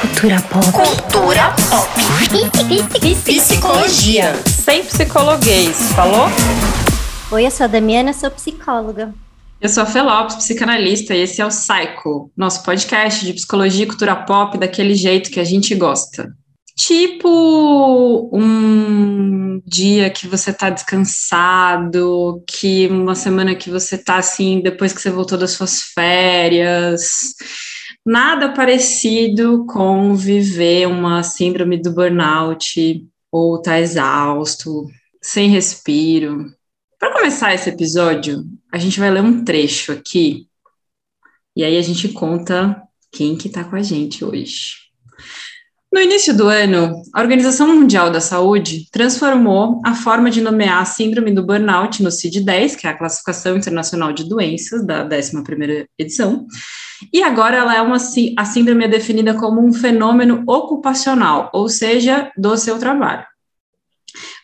Cultura pop. Cultura pop. Psicologia. Sem psicologuês, falou? Oi, eu sou a Damiana, sou psicóloga. Eu sou a Felopes, psicanalista, e esse é o Psycho, nosso podcast de psicologia e cultura pop daquele jeito que a gente gosta. Tipo um dia que você tá descansado, que uma semana que você tá assim, depois que você voltou das suas férias. Nada parecido com viver uma síndrome do burnout ou tá exausto, sem respiro. Para começar esse episódio, a gente vai ler um trecho aqui e aí a gente conta quem que tá com a gente hoje. No início do ano, a Organização Mundial da Saúde transformou a forma de nomear a síndrome do burnout no CID-10, que é a classificação internacional de doenças da 11ª edição, e agora ela é uma a síndrome é definida como um fenômeno ocupacional, ou seja, do seu trabalho.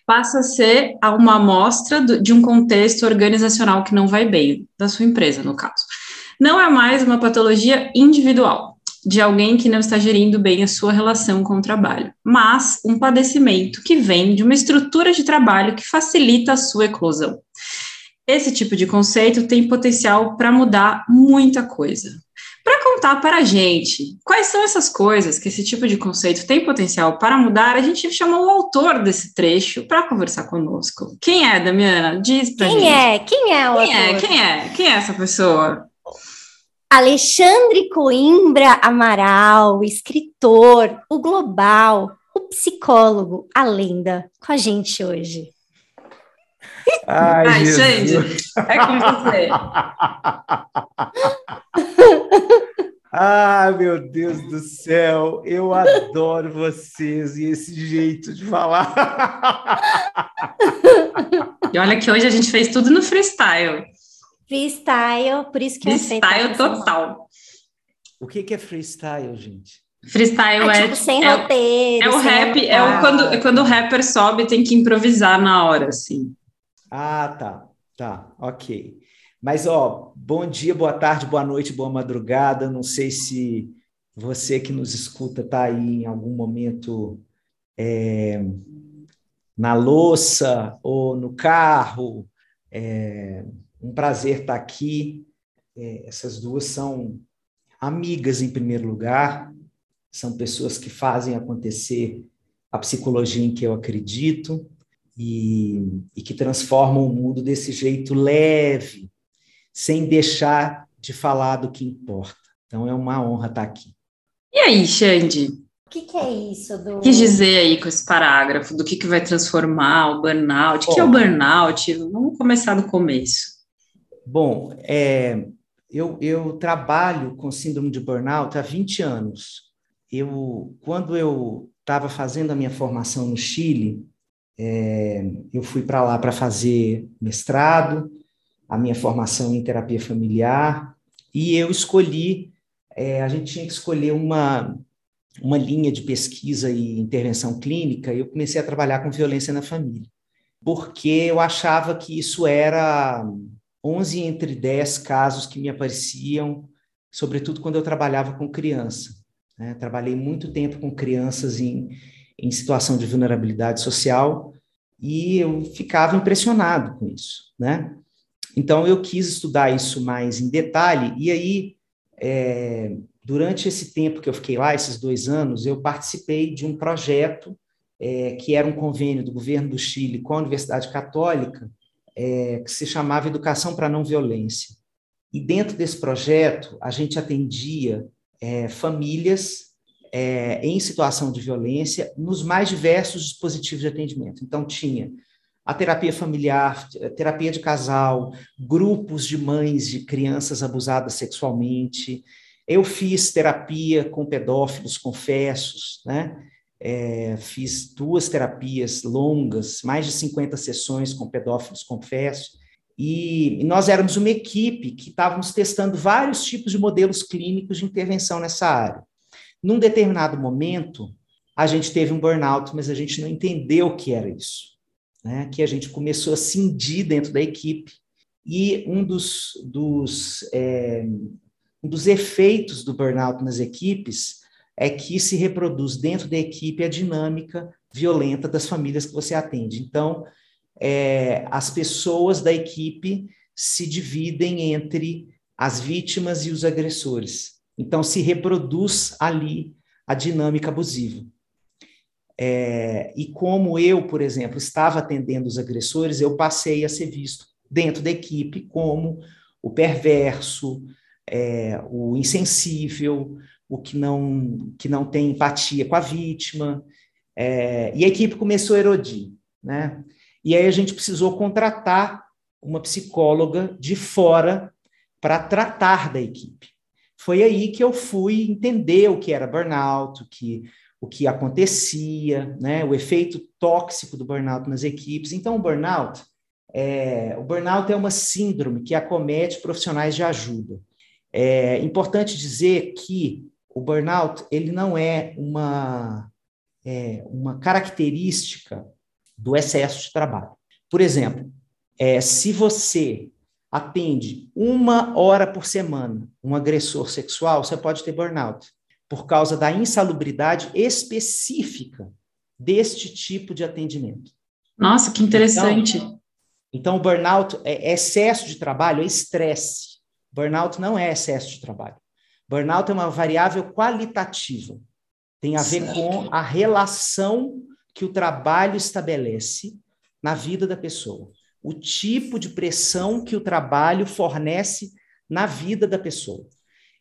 Passa a ser uma amostra de um contexto organizacional que não vai bem, da sua empresa, no caso. Não é mais uma patologia individual, de alguém que não está gerindo bem a sua relação com o trabalho, mas um padecimento que vem de uma estrutura de trabalho que facilita a sua eclosão. Esse tipo de conceito tem potencial para mudar muita coisa. Para contar para a gente quais são essas coisas que esse tipo de conceito tem potencial para mudar, a gente chamou o autor desse trecho para conversar conosco. Quem é, Damiana? Diz para Quem gente. é? Quem é o Quem é? autor? Quem é? Quem é essa pessoa? Alexandre Coimbra Amaral, escritor, o global, o psicólogo, a lenda, com a gente hoje. Ai, Ai. Xande, é com você. Ah, meu Deus do céu, eu adoro vocês e esse jeito de falar. E olha que hoje a gente fez tudo no freestyle. Freestyle, por isso que Freestyle total. O que que é freestyle, gente? Freestyle Ah, é, tipo, sem é, roteiro. é o rap, é o quando, é quando o rapper sobe e tem que improvisar na hora, assim. Ah, tá, tá, ok. Mas, ó, bom dia, boa tarde, boa noite, boa madrugada. Não sei se você que nos escuta está aí em algum momento é, na louça ou no carro. É, um prazer estar aqui. É, essas duas são amigas, em primeiro lugar, são pessoas que fazem acontecer a psicologia em que eu acredito e, e que transformam o mundo desse jeito leve, sem deixar de falar do que importa. Então é uma honra estar aqui. E aí, Xande, O que, que é isso do. o que dizer aí com esse parágrafo do que, que vai transformar o burnout? O que é o burnout? Vamos começar do começo. Bom, é, eu, eu trabalho com síndrome de burnout há 20 anos. Eu, quando eu estava fazendo a minha formação no Chile, é, eu fui para lá para fazer mestrado, a minha formação em terapia familiar, e eu escolhi, é, a gente tinha que escolher uma, uma linha de pesquisa e intervenção clínica, e eu comecei a trabalhar com violência na família, porque eu achava que isso era 11 entre 10 casos que me apareciam, sobretudo quando eu trabalhava com criança. né? Trabalhei muito tempo com crianças em, em situação de vulnerabilidade social e eu ficava impressionado com isso, né? Então eu quis estudar isso mais em detalhe e aí é, durante esse tempo que eu fiquei lá, esses dois anos, eu participei de um projeto é, que era um convênio do governo do Chile com a Universidade Católica é, que se chamava Educação para a Não Violência. E dentro desse projeto, a gente atendia é, famílias é, em situação de violência nos mais diversos dispositivos de atendimento. Então, tinha a terapia familiar, terapia de casal, grupos de mães de crianças abusadas sexualmente. Eu fiz terapia com pedófilos confessos, né? É, fiz duas terapias longas, mais de 50 sessões com pedófilos confessos, e, e nós éramos uma equipe que estávamos testando vários tipos de modelos clínicos de intervenção nessa área. Num determinado momento, a gente teve um burnout, mas a gente não entendeu o que era isso. Né? Que a gente começou a cindir dentro da equipe, e um dos, dos, é, um dos efeitos do burnout nas equipes é que se reproduz dentro da equipe a dinâmica violenta das famílias que você atende. Então, é, as pessoas da equipe se dividem entre as vítimas e os agressores. Então, se reproduz ali a dinâmica abusiva. É, e como eu, por exemplo, estava atendendo os agressores, eu passei a ser visto dentro da equipe como o perverso, é, o insensível, o que não, que não tem empatia com a vítima. É, e a equipe começou a erodir. Né? E aí a gente precisou contratar uma psicóloga de fora para tratar da equipe. Foi aí que eu fui entender o que era burnout, o que, o que acontecia, né? o efeito tóxico do burnout nas equipes. Então, o burnout é, o burnout é uma síndrome que acomete profissionais de ajuda. É importante dizer que o burnout ele não é uma, é, uma característica do excesso de trabalho. Por exemplo, é, se você atende uma hora por semana um agressor sexual, você pode ter burnout, por causa da insalubridade específica deste tipo de atendimento. Nossa, que interessante. Então, então o burnout é excesso de trabalho, é estresse. Burnout não é excesso de trabalho. Burnout é uma variável qualitativa. Tem a ver certo. com a relação que o trabalho estabelece na vida da pessoa o tipo de pressão que o trabalho fornece na vida da pessoa.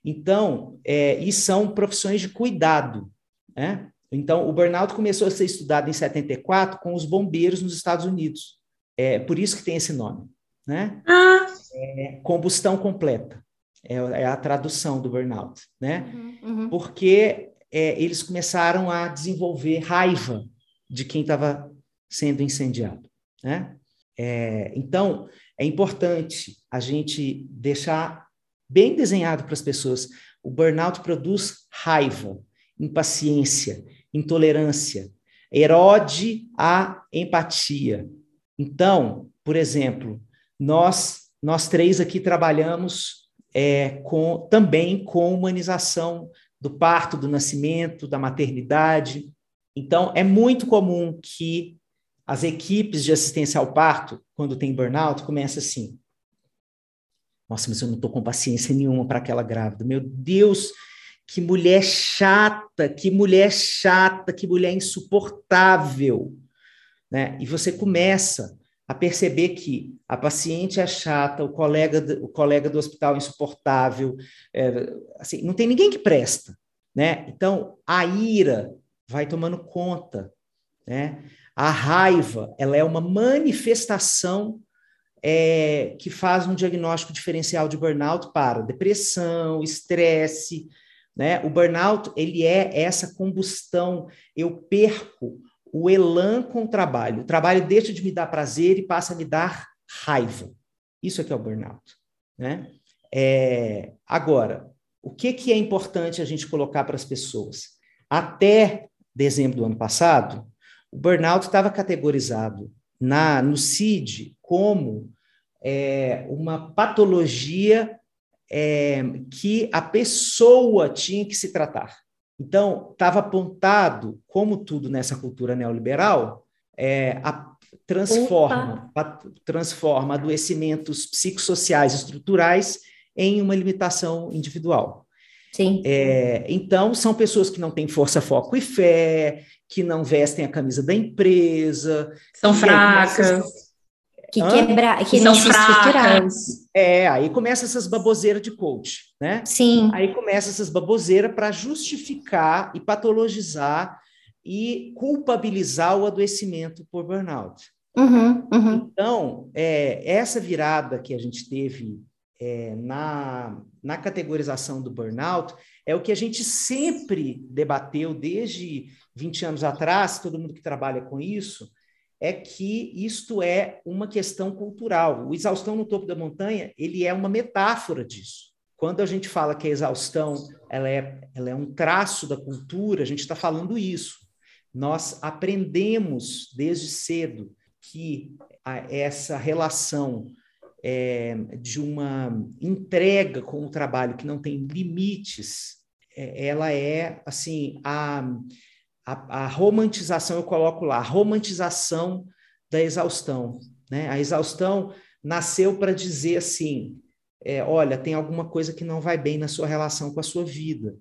Então, é, e são profissões de cuidado. Né? Então, o burnout começou a ser estudado em 74 com os bombeiros nos Estados Unidos. É por isso que tem esse nome. Né? Ah. É, combustão completa. É, é, a tradução do burnout. Né? Uhum, uhum. Porque é, eles começaram a desenvolver raiva de quem estava sendo incendiado. Né? É, então, é importante a gente deixar bem desenhado para as pessoas. O burnout produz raiva, impaciência, intolerância, erode a empatia. Então, por exemplo, nós nós três aqui trabalhamos é, com, também com humanização do parto, do nascimento, da maternidade. Então, é muito comum que as equipes de assistência ao parto, quando tem burnout, começa assim. Nossa, mas eu não estou com paciência nenhuma para aquela grávida. Meu Deus, que mulher chata, que mulher chata, que mulher insuportável. Né? E você começa a perceber que a paciente é chata, o colega, o colega do hospital é insuportável, é, assim, não tem ninguém que presta. Né? Então, a ira vai tomando conta. Né? A raiva, ela é uma manifestação é, que faz um diagnóstico diferencial de burnout para depressão, estresse, né? O burnout, ele é essa combustão, eu perco o elan com o trabalho. O trabalho deixa de me dar prazer e passa a me dar raiva. Isso que é o burnout, né? É, agora, o que, que é importante a gente colocar para as pessoas? Até dezembro do ano passado, o burnout estava categorizado na, no CID como é, uma patologia é, que a pessoa tinha que se tratar. Então, estava apontado, como tudo nessa cultura neoliberal, é, a, transforma, a, transforma adoecimentos psicossociais estruturais em uma limitação individual. Sim. É, então, são pessoas que não têm força, foco e fé, que não vestem a camisa da empresa. São fracas. Que quebra, que, que são fracas. É, aí começa essas baboseiras de coach, né? Sim. Aí começa essas baboseiras para justificar e patologizar e culpabilizar o adoecimento por burnout. Uhum, uhum. Então, é, essa virada que a gente teve é, na, na categorização do burnout é o que a gente sempre debateu desde 20 anos atrás, todo mundo que trabalha com isso, é que isto é uma questão cultural. O exaustão no topo da montanha, ele é uma metáfora disso. Quando a gente fala que a exaustão ela é, ela é um traço da cultura, a gente está falando isso. Nós aprendemos desde cedo que essa relação é, de uma entrega com o trabalho que não tem limites é, ela é assim a, a, a, romantização, eu coloco lá, a romantização da exaustão. Né? A exaustão nasceu para dizer assim: é, olha, tem alguma coisa que não vai bem na sua relação com a sua vida.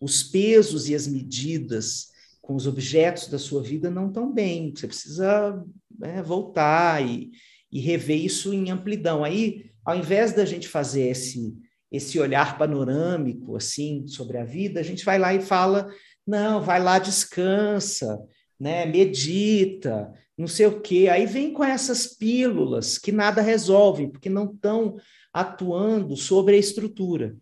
Os pesos e as medidas com os objetos da sua vida não estão bem. Você precisa né, voltar e, e rever isso em amplidão. Aí, ao invés da gente fazer esse esse olhar panorâmico assim sobre a vida, a gente vai lá e fala: não, vai lá, descansa, né, medita, não sei o quê. Aí vem com essas pílulas que nada resolvem, porque não estão atuando sobre a estrutura.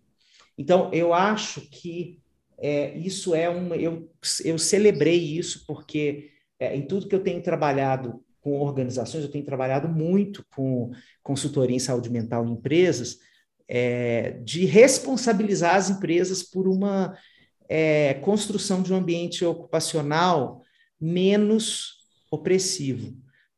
Então, eu acho que é, isso é uma. Eu, eu celebrei isso porque é, em tudo que eu tenho trabalhado com organizações, eu tenho trabalhado muito com consultoria em saúde mental em empresas, é, de responsabilizar as empresas por uma é, construção de um ambiente ocupacional menos opressivo.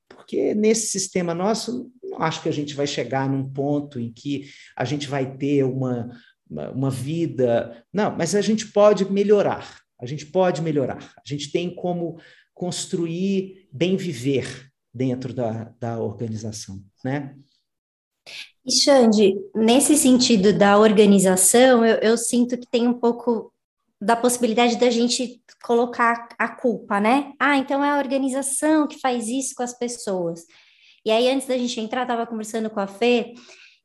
Porque nesse sistema nosso, não acho que a gente vai chegar num ponto em que a gente vai ter uma, uma, uma vida. Não, mas a gente pode melhorar. A gente pode melhorar. A gente tem como construir bem viver dentro da, da organização, né? E Xande, nesse sentido da organização, eu, eu sinto que tem um pouco da possibilidade da gente colocar a culpa, né? Ah, então é a organização que faz isso com as pessoas. E aí, antes da gente entrar, estava conversando com a Fê,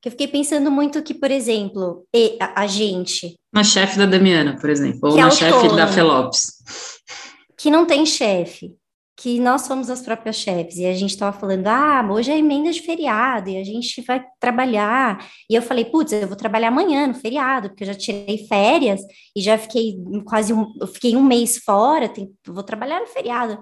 que eu fiquei pensando muito que, por exemplo, a, gente. Na chefe da Damiana, por exemplo, ou na é chefe da Felopes. Que não tem chefe que nós somos as próprias chefes, e a gente estava falando, ah, hoje é emenda de feriado, e a gente vai trabalhar, e eu falei, putz, eu vou trabalhar amanhã no feriado, porque eu já tirei férias, e já fiquei quase um, eu fiquei um mês fora, tem, vou trabalhar no feriado,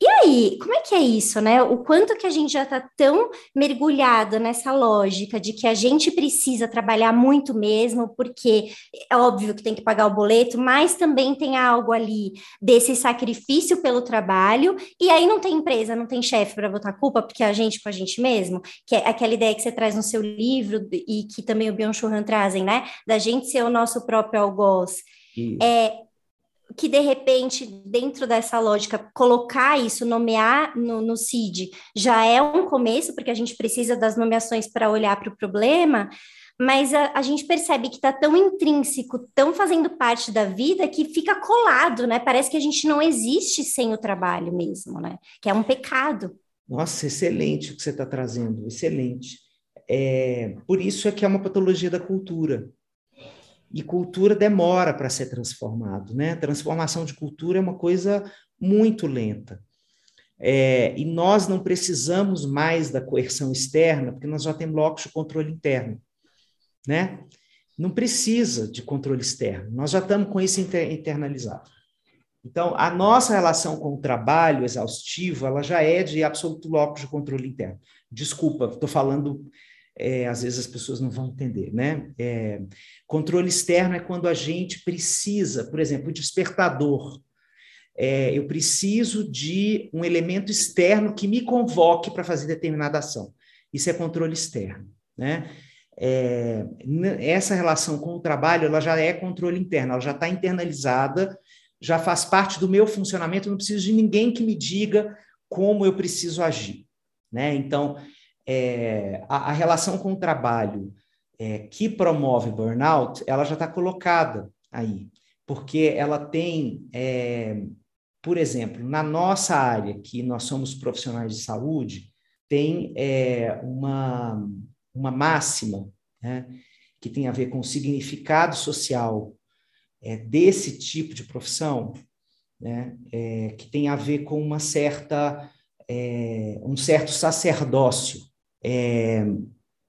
e aí, como é que é isso, né? O quanto que a gente já está tão mergulhado nessa lógica de que a gente precisa trabalhar muito mesmo, porque é óbvio que tem que pagar o boleto, mas também tem algo ali desse sacrifício pelo trabalho, e aí não tem empresa, não tem chefe para botar culpa, porque é a gente com a gente mesmo, que é aquela ideia que você traz no seu livro e que também o Byung-Chul Han trazem, né? Da gente ser o nosso próprio algoz. É, que de repente, dentro dessa lógica, colocar isso, nomear no, no CID, já é um começo, porque a gente precisa das nomeações para olhar para o problema, mas a, a gente percebe que está tão intrínseco, tão fazendo parte da vida, que fica colado, né? Parece que a gente não existe sem o trabalho mesmo, né? Que é um pecado. Nossa, excelente o que você está trazendo, excelente. É, por isso é que é uma patologia da cultura. E cultura demora para ser transformado, né? Transformação de cultura é uma coisa muito lenta. É, e nós não precisamos mais da coerção externa, porque nós já temos blocos de controle interno, né? Não precisa de controle externo, nós já estamos com isso internalizado. Então, a nossa relação com o trabalho exaustivo, ela já é de absoluto locus de controle interno. Desculpa, estou falando é, às vezes as pessoas não vão entender, né? É, controle externo é quando a gente precisa, por exemplo, o despertador. É, eu preciso de um elemento externo que me convoque para fazer determinada ação. Isso é controle externo, né? É, essa relação com o trabalho, ela já é controle interno, ela já está internalizada, já faz parte do meu funcionamento, eu não preciso de ninguém que me diga como eu preciso agir, né? Então, é, a, a, relação com o trabalho é, que promove burnout, ela já está colocada aí, porque ela tem, é, por exemplo, na nossa área, que nós somos profissionais de saúde, tem é, uma, uma máxima né, que tem a ver com o significado social é, desse tipo de profissão, né, é, que tem a ver com uma certa, um certo sacerdócio é,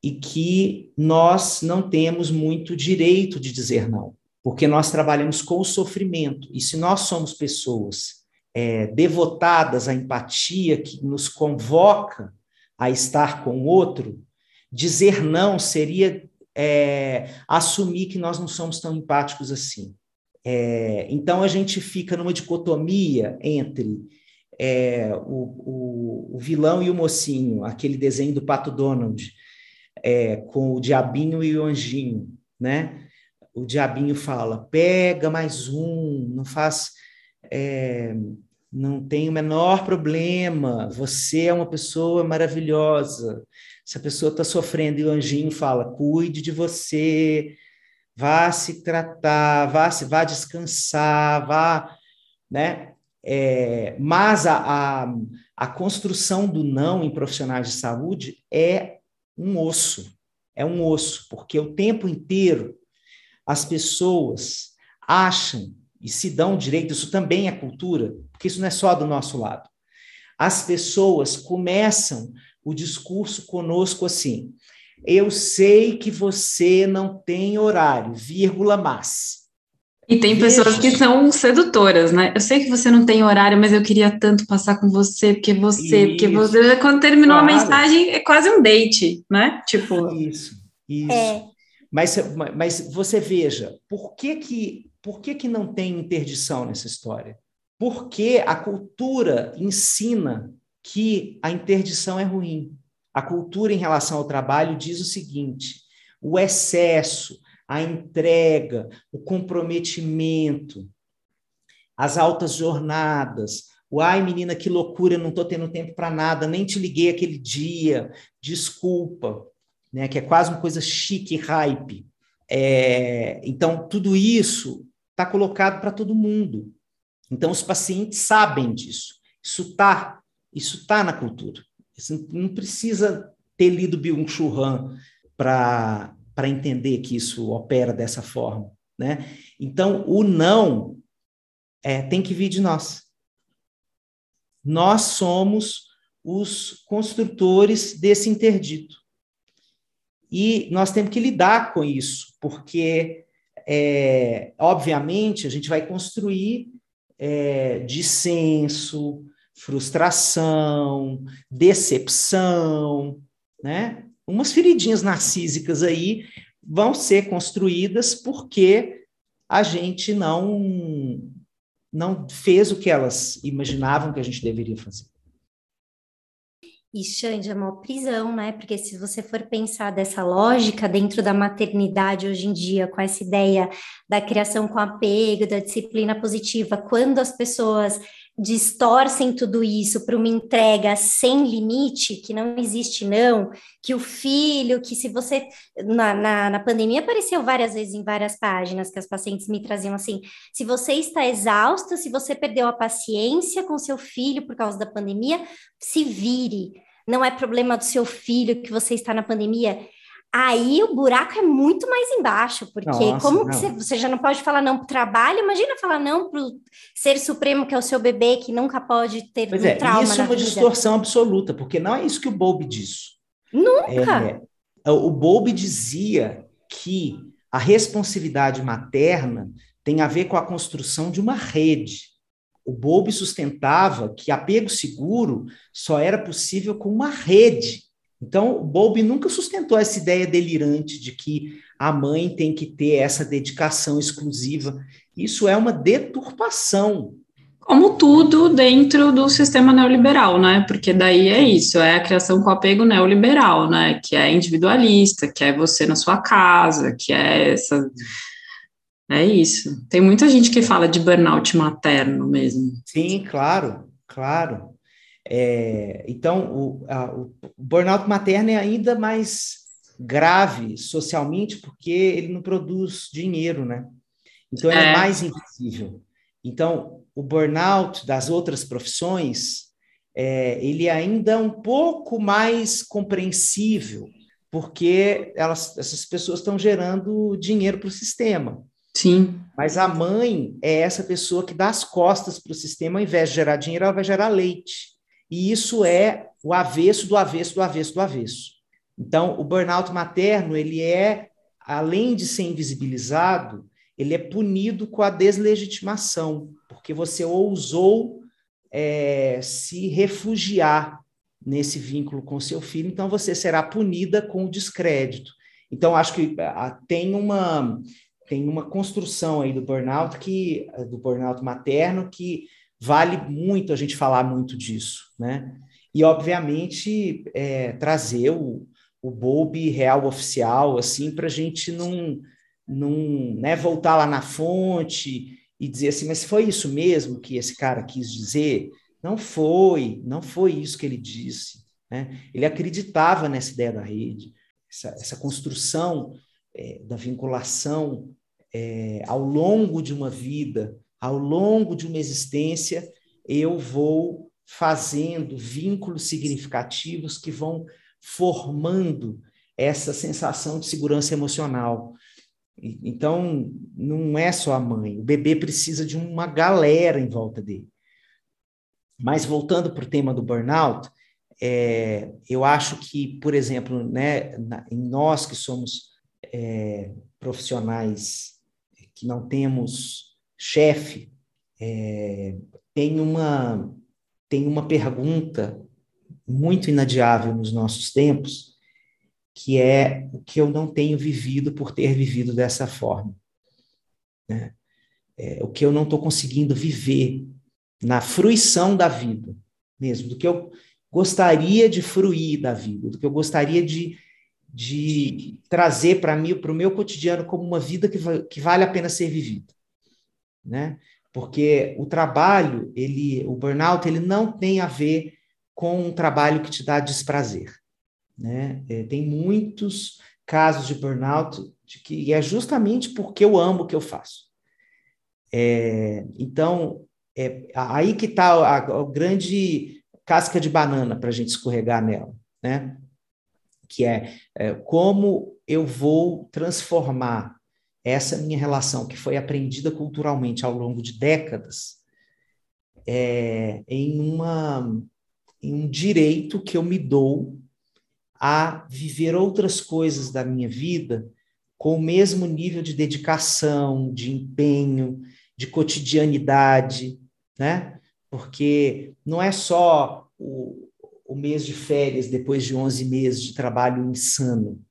e que nós não temos muito direito de dizer não, porque nós trabalhamos com o sofrimento, e se nós somos pessoas é, devotadas à empatia que nos convoca a estar com o outro, dizer não seria é, assumir que nós não somos tão empáticos assim. É, então a gente fica numa dicotomia entre é, o, o, o, vilão e o mocinho, aquele desenho do Pato Donald, é, com o diabinho e o anjinho, né? o diabinho fala: pega mais um, não faz. É, não tem o menor problema, você é uma pessoa maravilhosa. Se a pessoa está sofrendo e o anjinho fala: cuide de você, vá se tratar, vá, se, vá descansar, vá. Né? É, mas a, a, a construção do não em profissionais de saúde é um osso, é um osso, porque o tempo inteiro as pessoas acham e se dão direito, isso também é cultura, porque isso não é só do nosso lado. As pessoas começam o discurso conosco assim: eu sei que você não tem horário, vírgula, mas. E tem pessoas que são sedutoras, né? Eu sei que você não tem horário, mas eu queria tanto passar com você, porque você, isso. porque você. Quando terminou claro. a mensagem, é quase um date, né? Tipo. Isso, isso. É. Mas, mas você veja, por que que, por que que não tem interdição nessa história? Porque a cultura ensina que a interdição é ruim. A cultura em relação ao trabalho diz o seguinte: o excesso, a entrega, o comprometimento, as altas jornadas, o ai, menina, que loucura, não estou tendo tempo para nada, nem te liguei aquele dia, desculpa né, que é quase uma coisa chique, hype. É, então, tudo isso está colocado para todo mundo. Então, os pacientes sabem disso. Isso está isso tá na cultura. Não precisa ter lido Byung-Chul Han para entender que isso opera dessa forma. Né? Então, o não é, tem que vir de nós. Nós somos os construtores desse interdito. E nós temos que lidar com isso, porque, é, obviamente, a gente vai construir é, dissenso, frustração, decepção, né? Umas feridinhas narcísicas aí vão ser construídas porque a gente não não fez o que elas imaginavam que a gente deveria fazer. E Xande, é uma prisão, né? Porque se você for pensar dessa lógica dentro da maternidade hoje em dia, com essa ideia da criação com apego, da disciplina positiva, quando as pessoas distorcem tudo isso para uma entrega sem limite, que não existe não, que o filho, que se você, na, na, na, pandemia apareceu várias vezes em várias páginas que as pacientes me traziam assim, se você está exausta, se você perdeu a paciência com seu filho por causa da pandemia, se vire, não é problema do seu filho que você está na pandemia, aí o buraco é muito mais embaixo, porque Nossa, como que você, você, já não pode falar não para o trabalho, imagina falar não para o ser supremo que é o seu bebê, que nunca pode ter pois um é, trauma Isso é uma vida. distorção absoluta, porque não é isso que o Bowlby diz. Nunca! É, o Bowlby dizia que a responsividade materna tem a ver com a construção de uma rede. O Bowlby sustentava que apego seguro só era possível com uma rede. Então, o Bowlby nunca sustentou essa ideia delirante de que a mãe tem que ter essa dedicação exclusiva. Isso é uma deturpação. Como tudo dentro do sistema neoliberal, né? Porque daí é isso, é a criação com apego neoliberal, né? Que é individualista, que é você na sua casa, que é essa é isso. Tem muita gente que fala de burnout materno mesmo. Sim, claro, claro. É, então, o, a, o burnout materno é ainda mais grave socialmente porque ele não produz dinheiro, né? Então, ele é, é mais invisível. Então, o burnout das outras profissões, é, ele ainda é um pouco mais compreensível, porque elas, essas pessoas estão gerando dinheiro para o sistema. Sim. Mas a mãe é essa pessoa que dá as costas para o sistema, ao invés de gerar dinheiro, ela vai gerar leite. E isso é o avesso do avesso do avesso do avesso. Então, o burnout materno, ele é, além de ser invisibilizado, ele é punido com a deslegitimação, porque você ousou é, se refugiar nesse vínculo com seu filho, então você será punida com o descrédito. Então, acho que ah, tem uma tem uma construção aí do burnout que do burnout materno que vale muito a gente falar muito disso, né? E obviamente é, trazer o, o Bob real oficial assim para a gente não não né, voltar lá na fonte e dizer assim, mas foi isso mesmo que esse cara quis dizer? Não foi, não foi isso que ele disse. Né? Ele acreditava nessa ideia da rede, essa, essa construção é, da vinculação é, ao longo de uma vida, ao longo de uma existência, eu vou fazendo vínculos significativos que vão formando essa sensação de segurança emocional. Então, não é só a mãe, o bebê precisa de uma galera em volta dele. Mas voltando para o tema do burnout, é, eu acho que, por exemplo, né, em nós que somos é, profissionais que não temos chefe, é, tem uma tem uma pergunta muito inadiável nos nossos tempos, que é o que eu não tenho vivido por ter vivido dessa forma. Né? É, o que eu não estou conseguindo viver na fruição da vida, mesmo, do que eu gostaria de fruir da vida, do que eu gostaria de, de trazer para mim, para o meu cotidiano, como uma vida que, que vale a pena ser vivida. Né? Porque o trabalho, ele, o burnout, ele não tem a ver com um trabalho que te dá desprazer. Né? É, tem muitos casos de burnout de que é justamente porque eu amo o que eu faço. É, então, é aí que está a, a, grande casca de banana para a gente escorregar nela, né? Que é, é como eu vou transformar essa minha relação, que foi aprendida culturalmente ao longo de décadas, é, em, uma, em um direito que eu me dou a viver outras coisas da minha vida com o mesmo nível de dedicação, de empenho, de cotidianidade, né? Porque não é só o, o mês de férias depois de 11 meses de trabalho insano,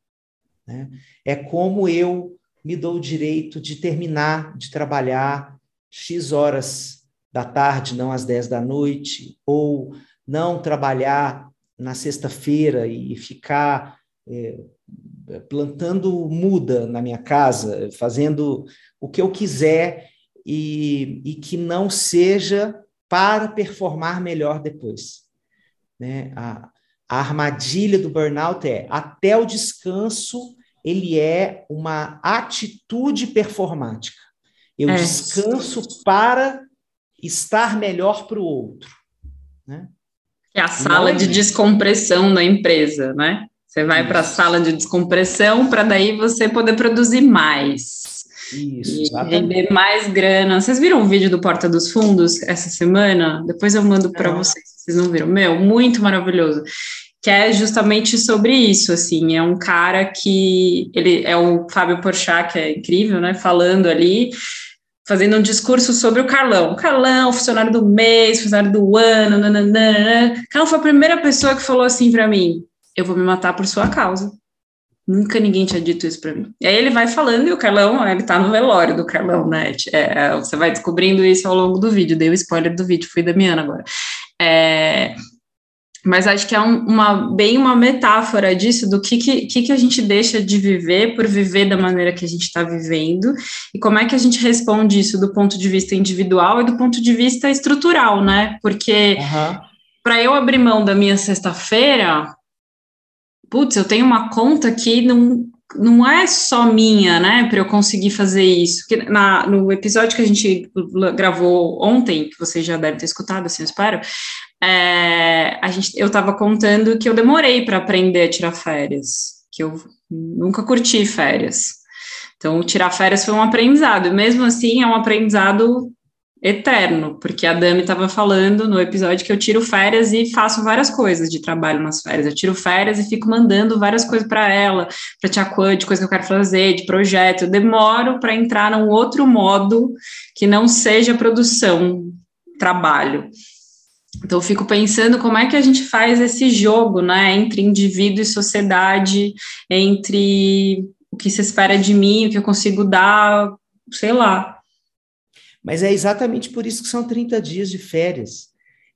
né? É como eu me dou o direito de terminar de trabalhar X horas da tarde, não às 10 da noite, ou não trabalhar na sexta-feira e ficar é, plantando muda na minha casa, fazendo o que eu quiser e, e que não seja para performar melhor depois. Né? A, a armadilha do burnout é até o descanso ele é uma atitude performática. Eu é. descanso para estar melhor para o outro. Né? É a sala Não, de descompressão da empresa, né? Você vai para a sala de descompressão para daí você poder produzir mais. Isso, e render mais grana. Vocês viram o vídeo do Porta dos Fundos essa semana? Depois eu mando para vocês, vocês não viram. Meu, muito maravilhoso que é justamente sobre isso, assim, é um cara que, ele é o Fábio Porchat, que é incrível, né, falando ali, fazendo um discurso sobre o Carlão. Carlão, funcionário do mês, funcionário do ano, nananana. Carlão foi a primeira pessoa que falou assim para mim, eu vou me matar por sua causa. Nunca ninguém tinha dito isso para mim. E aí ele vai falando, e o Carlão, ele tá no velório do Carlão, né? É, você vai descobrindo isso ao longo do vídeo. Dei o spoiler do vídeo, fui da Miana agora. É, mas acho que é um, uma, bem uma metáfora disso, do que, que, que a gente deixa de viver por viver da maneira que a gente está vivendo, e como é que a gente responde isso do ponto de vista individual e do ponto de vista estrutural, né? Porque uhum. para eu abrir mão da minha sexta-feira, putz, eu tenho uma conta que não, não é só minha, né, para eu conseguir fazer isso. Que na, no episódio que a gente gravou ontem, que vocês já devem ter escutado, assim, eu espero, é, a gente, eu estava contando que eu demorei para aprender a tirar férias, que eu nunca curti férias. Então, tirar férias foi um aprendizado, mesmo assim é um aprendizado eterno, porque a Dami estava falando no episódio que eu tiro férias e faço várias coisas de trabalho nas férias. Eu tiro férias e fico mandando várias coisas para ela, para Tia Quan, de coisa que eu quero fazer, de projeto. Eu demoro para entrar num outro modo que não seja produção, trabalho. Então, eu fico pensando como é que a gente faz esse jogo, né, entre indivíduo e sociedade, entre o que se espera de mim, o que eu consigo dar, sei lá. Mas é exatamente por isso que são 30 dias de férias.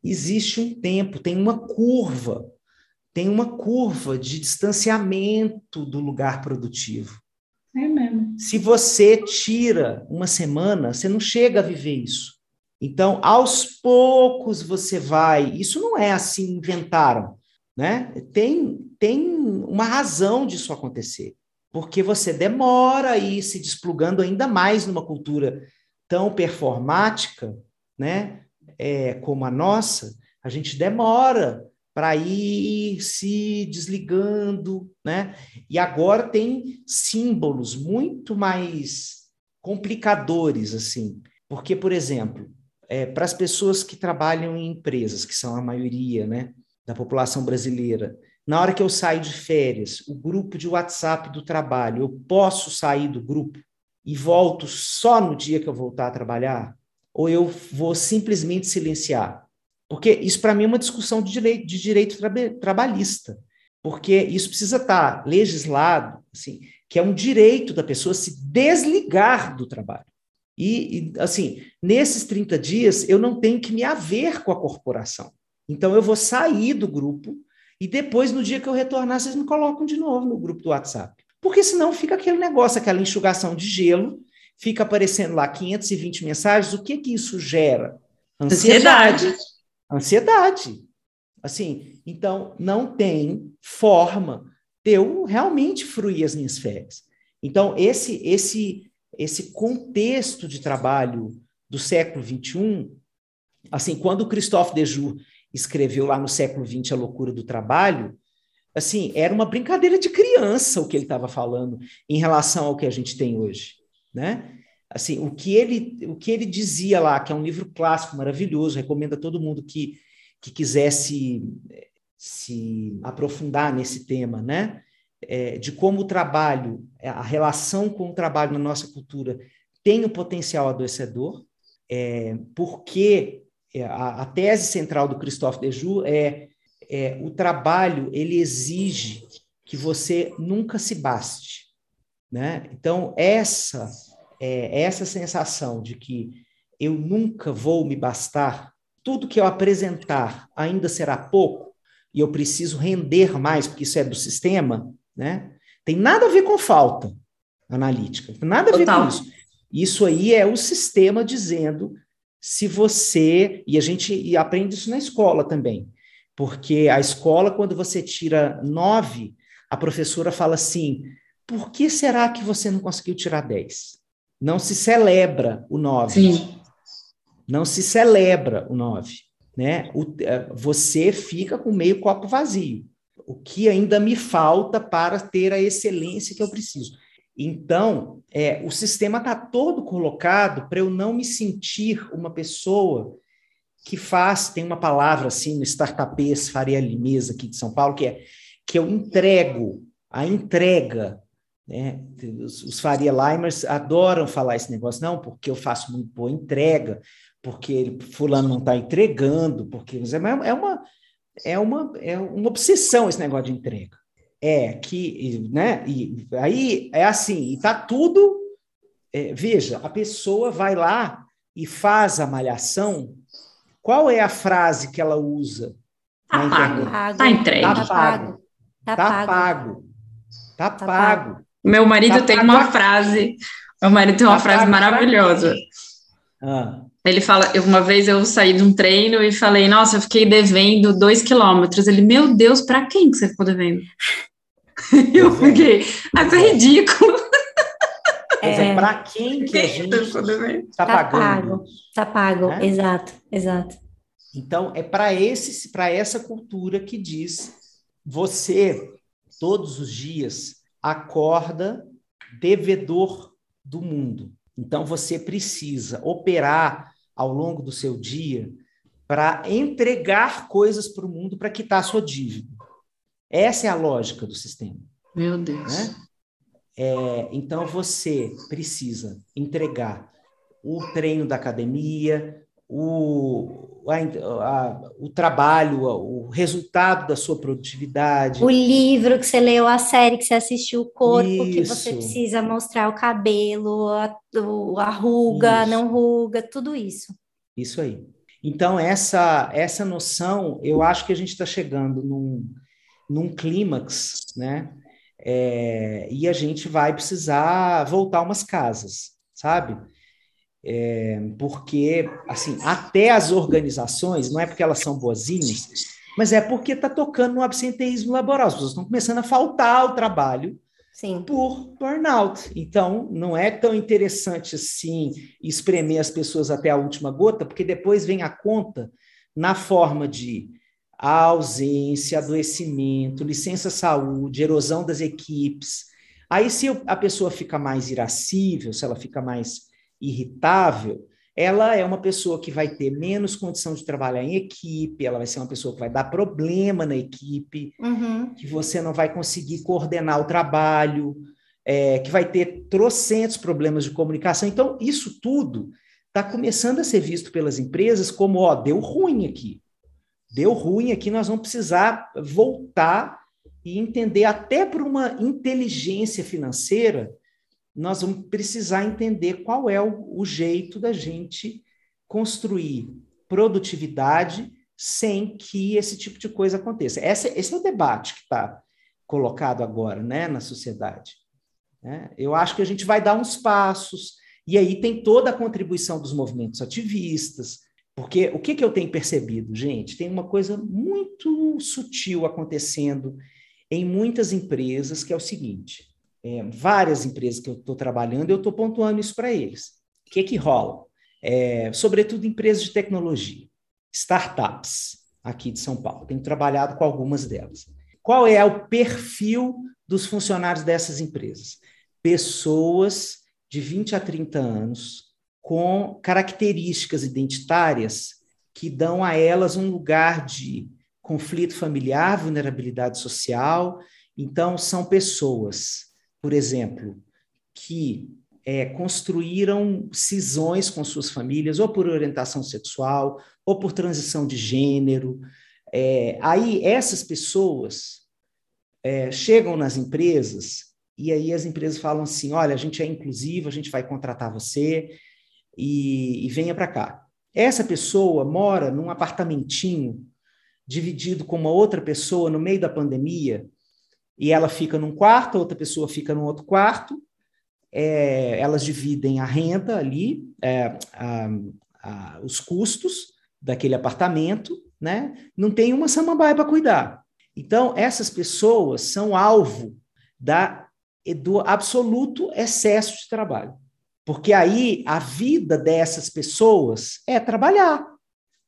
Existe um tempo, tem uma curva, tem uma curva de distanciamento do lugar produtivo. É mesmo. Se você tira uma semana, você não chega a viver isso. Então, aos poucos você vai. Isso não é assim, inventaram. Né? Tem, tem uma razão disso acontecer. Porque você demora ir se desplugando ainda mais numa cultura tão performática, né? É, como a nossa, a gente demora para ir se desligando, né? E agora tem símbolos muito mais complicadores, assim. Porque, por exemplo, é, para as pessoas que trabalham em empresas, que são a maioria, né, da população brasileira, na hora que eu saio de férias, o grupo de WhatsApp do trabalho, eu posso sair do grupo e volto só no dia que eu voltar a trabalhar? Ou eu vou simplesmente silenciar? Porque isso, para mim, é uma discussão de direito, de direito tra trabalhista. Porque isso precisa estar legislado, assim, que é um direito da pessoa se desligar do trabalho. E, e, assim, nesses 30 dias, eu não tenho que me haver com a corporação. Então, eu vou sair do grupo e depois, no dia que eu retornar, vocês me colocam de novo no grupo do WhatsApp. Porque senão fica aquele negócio, aquela enxugação de gelo, fica aparecendo lá 520 mensagens. O que que isso gera? Ansiedade. Ansiedade. Ansiedade. Assim, então não tem forma de eu realmente fruir as minhas férias. Então esse esse esse contexto de trabalho do século 21, assim, quando Christophe Dejoux escreveu lá no século XX A Loucura do Trabalho, assim, era uma brincadeira de criança o que ele estava falando em relação ao que a gente tem hoje, né? Assim, o que ele o que ele dizia lá, que é um livro clássico maravilhoso, recomendo a todo mundo que que quisesse se aprofundar nesse tema, né? É, de como o trabalho, a relação com o trabalho na nossa cultura tem um potencial adoecedor, é, porque é, a, a, tese central do Christophe Dejoux é, é o trabalho ele exige que você nunca se baste, né? Então essa é, essa sensação de que eu nunca vou me bastar, tudo que eu apresentar ainda será pouco e eu preciso render mais porque isso é do sistema, né? Tem nada a ver com falta analítica, nada a ver Total. com isso. Isso aí é o sistema dizendo se você e a gente e aprende isso na escola também, porque a escola quando você tira nove, a professora fala assim: por que será que você não conseguiu tirar dez? Não se celebra o nove. Sim. Não se celebra o nove, né? O, é, você fica com meio copo vazio o que ainda me falta para ter a excelência que eu preciso. Então, é, o sistema está todo colocado para eu não me sentir uma pessoa que faz, tem uma palavra assim no startupês Faria Limesa aqui de São Paulo, que é que eu entrego, a entrega. Né? Os, os Faria Limers adoram falar esse negócio, não, porque eu faço muito boa entrega, porque fulano não está entregando, porque é, é uma é uma, é uma obsessão esse negócio de entrega. É que, né? E aí é assim, e tá tudo. É, veja, a pessoa vai lá e faz a malhação. Qual é a frase que ela usa? Tá pago. Tá entregue. Tá pago. Tá, tá pago. Tá, tá pago. Meu marido tá tem uma frase. Meu marido tem uma tá frase maravilhosa. Ah. Ele fala, uma vez eu saí de um treino e falei, nossa, eu fiquei devendo dois quilômetros. Ele, meu Deus, para quem que você ficou devendo? eu fiquei, ah, isso é ridículo. É, é para quem que a gente está tá pagando? Pago, tá pago, né? exato, exato. Então, é para esse, para essa cultura que diz você todos os dias acorda devedor do mundo. Então, você precisa operar ao longo do seu dia para entregar coisas para o mundo para quitar a sua dívida. Essa é a lógica do sistema. Meu Deus. Né? É, então, você precisa entregar o treino da academia, o, a, a, o trabalho, o resultado da sua produtividade. O livro que você leu, a série que você assistiu, o corpo Isso. que você precisa mostrar, o cabelo, a, a ruga, isso. não ruga, tudo isso. Isso aí. Então, essa, essa noção, eu acho que a gente está chegando num, num clímax, né? é, e a gente vai precisar voltar umas casas, sabe? É, porque, assim, até as organizações, não é porque elas são boazinhas, mas é porque está tocando no absenteísmo laboral. As pessoas estão começando a faltar ao trabalho Sim. por burnout. Então, não é tão interessante assim espremer as pessoas até a última gota, porque depois vem a conta na forma de ausência, adoecimento, licença saúde, erosão das equipes. Aí, se a pessoa fica mais irascível, se ela fica mais irritável, ela é uma pessoa que vai ter menos condição de trabalhar em equipe, ela vai ser uma pessoa que vai dar problema na equipe, uhum. que você não vai conseguir coordenar o trabalho, é, que vai ter trocentos problemas de comunicação. Então, isso tudo está começando a ser visto pelas empresas como, ó, deu ruim aqui. Deu ruim aqui, nós vamos precisar voltar e entender até por uma inteligência financeira nós vamos precisar entender qual é o, o jeito da gente construir produtividade sem que esse tipo de coisa aconteça. Esse é o debate que está colocado agora né, na sociedade. Né? Eu acho que a gente vai dar uns passos, e aí tem toda a contribuição dos movimentos ativistas, porque o que, que eu tenho percebido, gente? Tem uma coisa muito sutil acontecendo em muitas empresas, que é o seguinte: é, várias empresas que eu estou trabalhando, eu estou pontuando isso para eles. O que, que rola? É, sobretudo empresas de tecnologia, startups aqui de São Paulo. Tenho trabalhado com algumas delas. Qual é o perfil dos funcionários dessas empresas? Pessoas de 20 a 30 anos com características identitárias que dão a elas um lugar de conflito familiar, vulnerabilidade social. Então, são pessoas por exemplo, que é, construíram cisões com suas famílias, ou por orientação sexual, ou por transição de gênero. É, aí essas pessoas é, chegam nas empresas e aí as empresas falam assim: olha, a gente é inclusivo, a gente vai contratar você e, e venha para cá. Essa pessoa mora num apartamentinho dividido com uma outra pessoa no meio da pandemia e ela fica num quarto, outra pessoa fica num outro quarto, é, elas dividem a renda ali, é, a, a, os custos daquele apartamento, né? Não tem uma samambaia para cuidar. Então, essas pessoas são alvo da, do absoluto excesso de trabalho. Porque aí a vida dessas pessoas é trabalhar.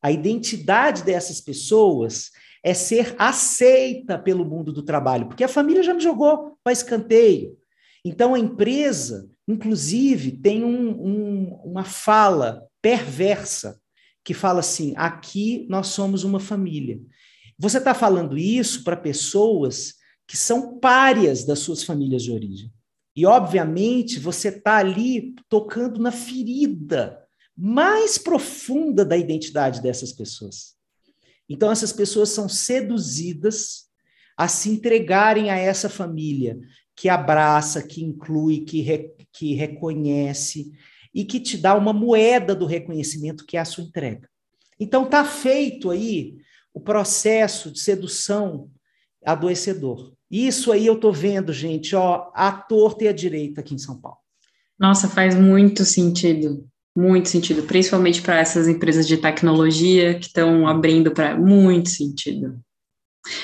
A identidade dessas pessoas é ser aceita pelo mundo do trabalho, porque a família já me jogou para escanteio. Então, a empresa, inclusive, tem um, um, uma fala perversa que fala assim: aqui nós somos uma família. Você está falando isso para pessoas que são párias das suas famílias de origem. E, obviamente, você está ali tocando na ferida mais profunda da identidade dessas pessoas. Então, essas pessoas são seduzidas a se entregarem a essa família que abraça, que inclui, que, re, que reconhece e que te dá uma moeda do reconhecimento que é a sua entrega. Então, está feito aí o processo de sedução adoecedor. Isso aí eu estou vendo, gente, ó, a torta e a direita aqui em São Paulo. Nossa, faz muito sentido muito sentido, principalmente para essas empresas de tecnologia que estão abrindo para muito sentido.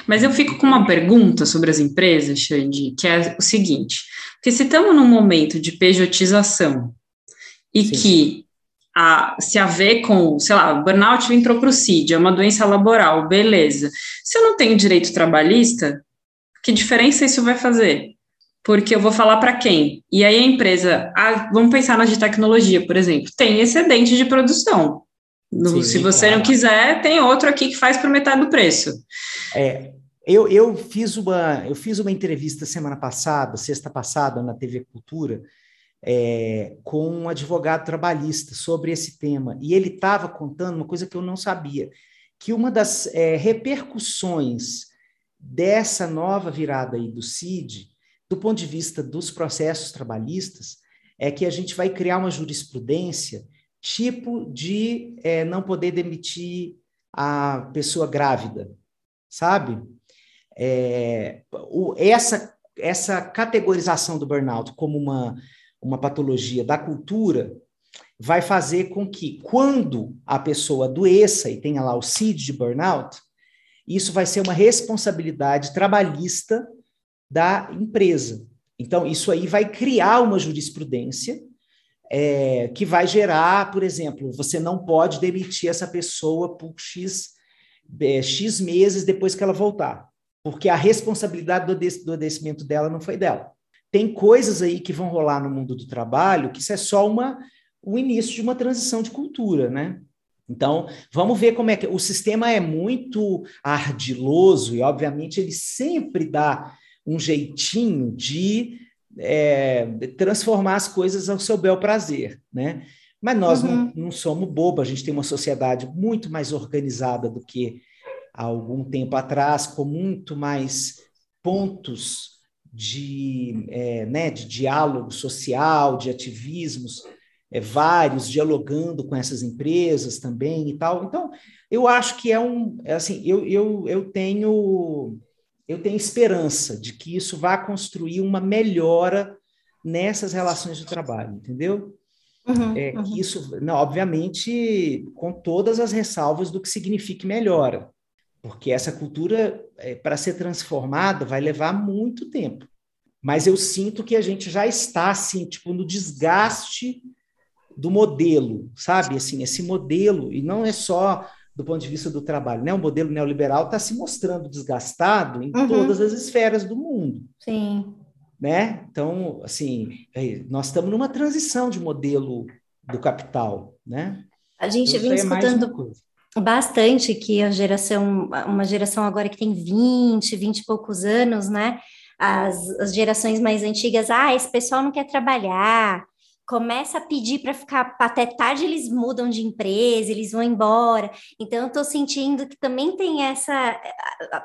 Mas eu fico com uma pergunta sobre as empresas, Xande, que é o seguinte: porque se estamos num momento de pejotização e Sim. que a, se a ver com, sei lá, burnout entrou para o CID, é uma doença laboral, beleza. Se eu não tenho direito trabalhista, que diferença isso vai fazer? Porque eu vou falar para quem? E aí a empresa, ah, vamos pensar na de tecnologia, por exemplo, tem excedente de produção. No, Sim, se você claro. não quiser, tem outro aqui que faz por metade do preço. É, eu, eu, fiz uma, eu fiz uma entrevista semana passada, sexta passada, na TV Cultura, é, com um advogado trabalhista sobre esse tema. E ele estava contando uma coisa que eu não sabia, que uma das é, repercussões dessa nova virada aí do CID do ponto de vista dos processos trabalhistas, é que a gente vai criar uma jurisprudência tipo de é, não poder demitir a pessoa grávida, sabe? É, o, essa, essa categorização do burnout como uma, uma patologia da cultura vai fazer com que, quando a pessoa adoeça e tenha lá o CID de burnout, isso vai ser uma responsabilidade trabalhista da empresa. Então, isso aí vai criar uma jurisprudência é, que vai gerar, por exemplo, você não pode demitir essa pessoa por X, é, X meses depois que ela voltar, porque a responsabilidade do, adoecimento dela não foi dela. Tem coisas aí que vão rolar no mundo do trabalho que isso é só uma, o início de uma transição de cultura, né? Então, vamos ver como é que o sistema é muito ardiloso e, obviamente, ele sempre dá um jeitinho de é, transformar as coisas ao seu bel prazer, né? Mas nós uhum. não, não somos bobos, a gente tem uma sociedade muito mais organizada do que há algum tempo atrás, com muito mais pontos de, é, né, de diálogo social, de ativismos, é, vários dialogando com essas empresas também e tal. Então, eu acho que é um, é assim, eu, eu, eu tenho eu tenho esperança de que isso vá construir uma melhora nessas relações de trabalho, entendeu? Uhum, é, uhum. Isso, não, obviamente, com todas as ressalvas do que signifique melhora, porque essa cultura, é, para ser transformada, vai levar muito tempo. Mas eu sinto que a gente já está, assim, tipo, no desgaste do modelo, sabe? Assim, esse modelo, e não é só do ponto de vista do trabalho, né? O modelo neoliberal está se mostrando desgastado em uhum. todas as esferas do mundo. Sim. Né? Então, assim, nós estamos numa transição de modelo do capital, né? A gente então, vem é escutando bastante que a geração, uma geração agora que tem 20, 20 e poucos anos, né? As, as gerações mais antigas, ah, esse pessoal não quer trabalhar, começa a pedir para ficar até tarde, eles mudam de empresa, eles vão embora. Então, eu estou sentindo que também tem essa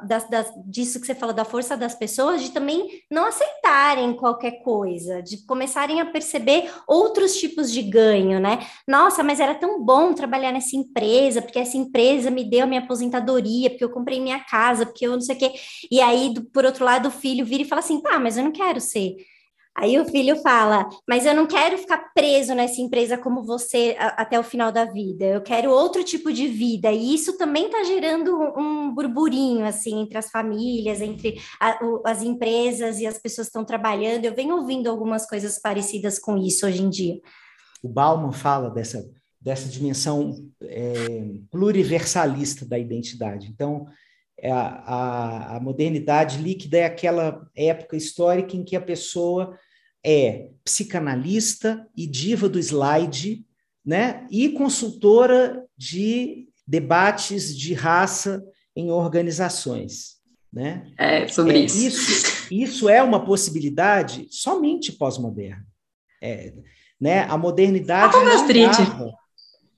das, das, disso que você falou, da força das pessoas, de também não aceitarem qualquer coisa, de começarem a perceber outros tipos de ganho, né? Nossa, mas era tão bom trabalhar nessa empresa, porque essa empresa me deu minha aposentadoria, porque eu comprei minha casa, porque eu não sei o quê. E aí, do, por outro lado, o filho vira e fala assim: tá, mas eu não quero ser Aí o filho fala: Mas eu não quero ficar preso nessa empresa como você a, até o final da vida. Eu quero outro tipo de vida. E isso também está gerando um burburinho assim entre as famílias, entre a, o, as empresas e as pessoas que estão trabalhando. Eu venho ouvindo algumas coisas parecidas com isso hoje em dia. O Bauman fala dessa, dessa dimensão é, pluriversalista da identidade. Então, a, a, a, modernidade líquida é aquela época histórica em que a pessoa é psicanalista e diva do slide, né? E consultora de debates de raça em organizações, né? É sobre é, isso. isso. Isso é uma possibilidade somente pós-moderna. É, né? A modernidade. A gastrite.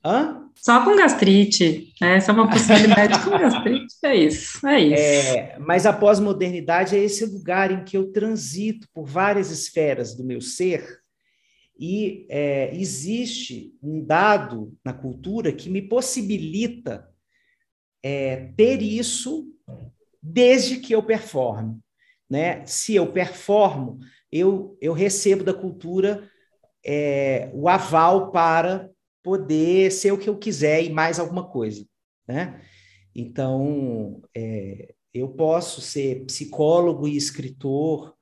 Hã? Só com gastrite, né? Essa é uma possibilidade com gastrite, é isso, é isso. É, mas a pós-modernidade é esse lugar em que eu transito por várias esferas do meu ser e é, existe um dado na cultura que me possibilita é, ter isso desde que eu performe. Né? Se eu performo, eu, eu recebo da cultura é, o aval para poder ser o que eu quiser e mais alguma coisa, né? Então, é, eu posso ser psicólogo e escritor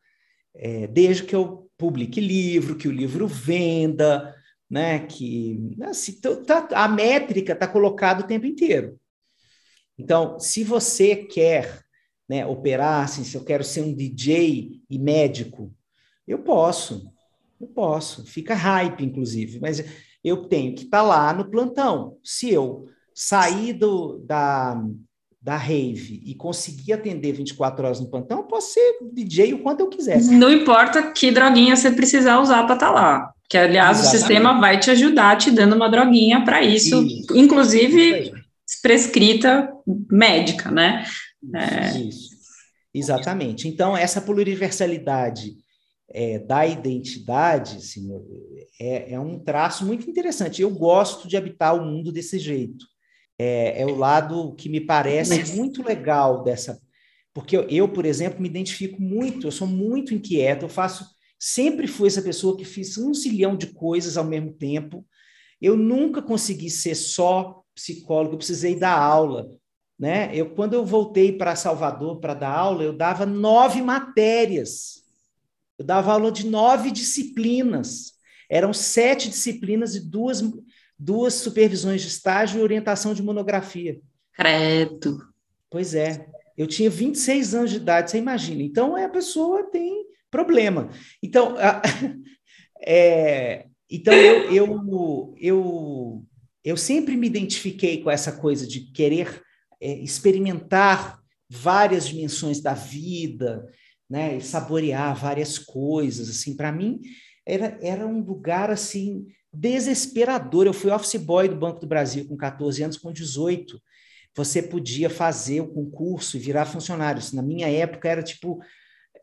é, desde que eu publique livro, que o livro venda, né? Que assim, tá, a métrica está colocada o tempo inteiro. Então, se você quer né, operar, assim, se eu quero ser um DJ e médico, eu posso, eu posso. Fica hype, inclusive, mas eu tenho que estar tá lá no plantão. Se eu sair do, da, da rave e conseguir atender 24 horas no plantão, eu posso ser DJ o quanto eu quiser. Não importa que droguinha você precisar usar para estar tá lá. Que, aliás, Exatamente. o sistema vai te ajudar te dando uma droguinha para isso, isso, inclusive isso prescrita médica, né? Isso, é... isso. Exatamente. Então, essa pluriversalidade é, da identidade assim, é, é, um traço muito interessante. Eu gosto de habitar o mundo desse jeito. É, é o lado que me parece muito legal dessa Porque eu, eu, por exemplo, me identifico muito, eu sou muito inquieto, eu faço, sempre fui essa pessoa que fiz um zilhão de coisas ao mesmo tempo. Eu nunca consegui ser só psicólogo, eu precisei dar aula. Né? Eu, quando eu voltei para Salvador para dar aula, eu dava nove matérias. Eu dava aula de nove disciplinas. Eram sete disciplinas e duas, duas supervisões de estágio e orientação de monografia. Credo. Pois é. Eu tinha 26 anos de idade, você imagina. Então, a pessoa tem problema. Então, a, é, então eu, eu, eu, eu sempre me identifiquei com essa coisa de querer é, experimentar várias dimensões da vida, né, e saborear várias coisas, assim, para mim era, era um lugar assim desesperador. Eu fui office boy do Banco do Brasil com 14 anos, com 18, você podia fazer o concurso e virar funcionário. Na minha época era tipo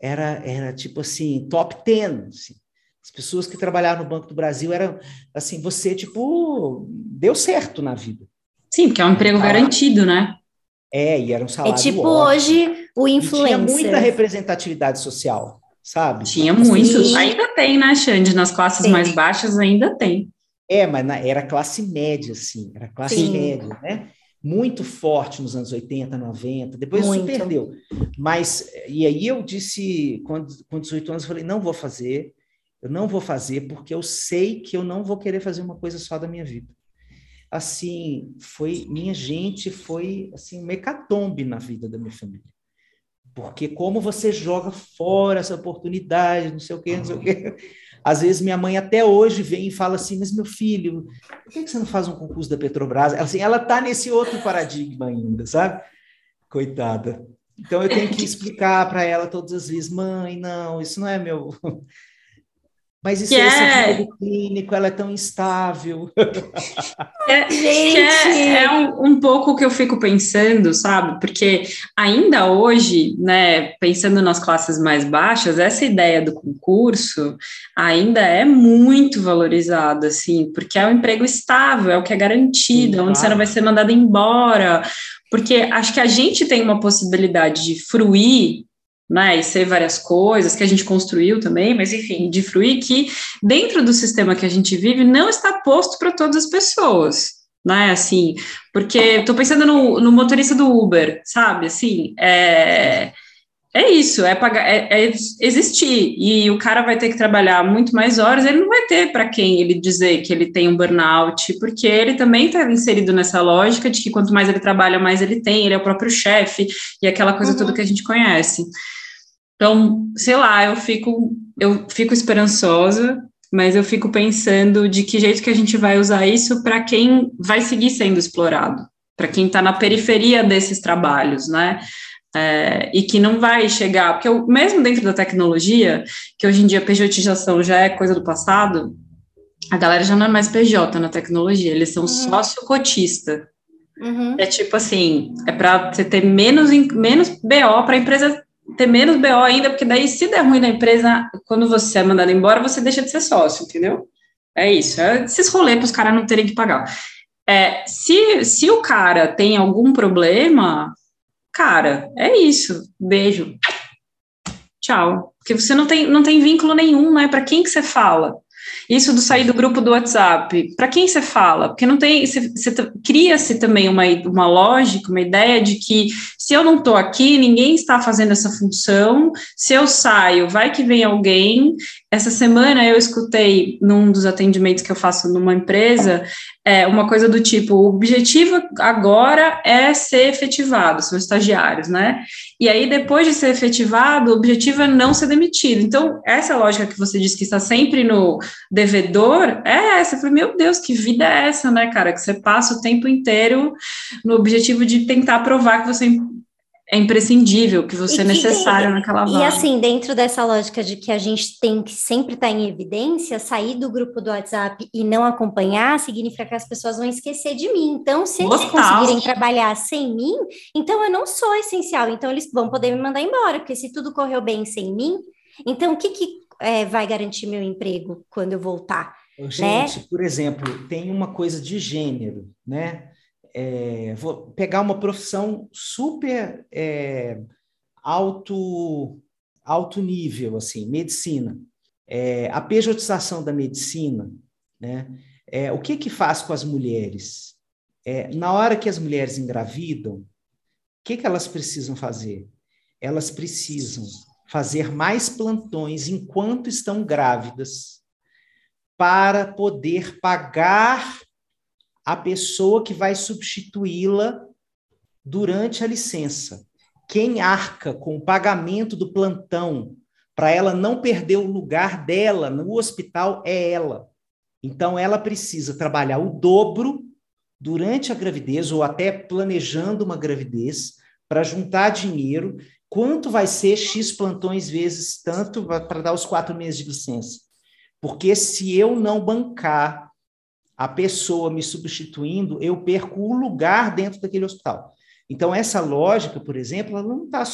era era tipo assim, top 10, assim. As pessoas que trabalhavam no Banco do Brasil eram assim, você tipo deu certo na vida. Sim, porque é um emprego garantido, né? É, e era um salário É tipo ótimo. hoje o influencer. tinha muita representatividade social, sabe? Tinha muito. Sim. Ainda tem, né, Xande? Nas classes Tem. mais baixas ainda tem. É, mas na- era classe média, assim, era classe Sim. média, né? Muito forte nos anos 80, 90, depois isso Muito. perdeu. Mas, e aí eu disse, quando, com 18 anos, eu falei, não vou fazer, eu não vou fazer, porque eu sei que eu não vou querer fazer uma coisa só da minha vida. Assim, foi, minha gente, foi, assim, um hecatombe na vida da minha família. Porque como você joga fora essa oportunidade, não sei o quê, não sei o quê. Às vezes minha mãe até hoje vem e fala assim, mas meu filho, por que você não faz um concurso da Petrobras? Assim, ela está nesse outro paradigma ainda, sabe? Coitada. Então eu tenho que explicar para ela todas as vezes, mãe, não, isso não é meu. Mas isso Que essa é- clínico, ela é tão instável. É, que Gente! é, é um, um pouco o que eu fico pensando, sabe? Porque ainda hoje, né, pensando nas classes mais baixas, essa ideia do concurso ainda é muito valorizada, assim, porque é um emprego estável, é o que é garantido, Sim, onde você claro. não vai ser mandado embora. Porque acho que a gente tem uma possibilidade de fruir né, e ser várias coisas que a gente construiu também, mas enfim, de fruir que dentro do sistema que a gente vive não está posto para todas as pessoas, né, assim, porque estou pensando no, no motorista do Uber, sabe, assim, é, é isso, é, pagar, é, é existir, e o cara vai ter que trabalhar muito mais horas, ele não vai ter para quem ele dizer que ele tem um burnout, porque ele também está inserido nessa lógica de que quanto mais ele trabalha, mais ele tem, ele é o próprio chefe, e aquela coisa Uhum. toda que a gente conhece. Então, sei lá, eu fico, eu fico esperançosa, mas eu fico pensando de que jeito que a gente vai usar isso para quem vai seguir sendo explorado, para quem está na periferia desses trabalhos, né? É, e que não vai chegar, porque eu, mesmo dentro da tecnologia, que hoje em dia a pejotização já é coisa do passado, a galera já não é mais PJ na tecnologia, eles são sócio cotista. Uhum. É tipo assim, é para você ter menos, menos BO, para a empresa ter menos BO ainda, porque daí, se der ruim na empresa, quando você é mandado embora, você deixa de ser sócio, entendeu? É isso, é esses rolês para os caras não terem que pagar. É, se, se o cara tem algum problema, cara, é isso. Beijo. Tchau. Porque você não tem, não tem vínculo nenhum, né? Para quem que você fala? Isso do sair do grupo do WhatsApp, para quem você fala? Porque não tem, cria-se também uma, uma lógica, uma ideia de que se eu não estou aqui, ninguém está fazendo essa função. Se eu saio, vai que vem alguém. Essa semana eu escutei num dos atendimentos que eu faço numa empresa é, uma coisa do tipo: o objetivo agora é ser efetivado, são estagiários, né? E aí, depois de ser efetivado, o objetivo é não ser demitido. Então, essa lógica que você disse que está sempre no devedor é essa. Eu falei, meu Deus, que vida é essa, né, cara? Que você passa o tempo inteiro no objetivo de tentar provar que você é imprescindível, que você E é que- necessário naquela E vaga. assim, dentro dessa lógica de que a gente tem que sempre estar em evidência, sair do grupo do WhatsApp e não acompanhar significa que as pessoas vão esquecer de mim. Então, se eles Total. conseguirem trabalhar sem mim, então eu não sou essencial. Então, eles vão poder me mandar embora, porque se tudo correu bem sem mim, então o que, que é, vai garantir meu emprego quando eu voltar? Gente, por exemplo, tem uma coisa de gênero, né? É, vou pegar uma profissão super é, alto, alto nível, assim, medicina. É, a pejotização da medicina, né? É, o que que faz com as mulheres? É, na hora que as mulheres engravidam, o que, que elas precisam fazer? Elas precisam fazer mais plantões enquanto estão grávidas para poder pagar a pessoa que vai substituí-la durante a licença. Quem arca com o pagamento do plantão para ela não perder o lugar dela no hospital é ela. Então, ela precisa trabalhar o dobro durante a gravidez ou até planejando uma gravidez para juntar dinheiro. Quanto vai ser X plantões vezes tanto para dar os quatro meses de licença? Porque se eu não bancar a pessoa me substituindo, eu perco o lugar dentro daquele hospital. Então, essa lógica, por exemplo, ela não está.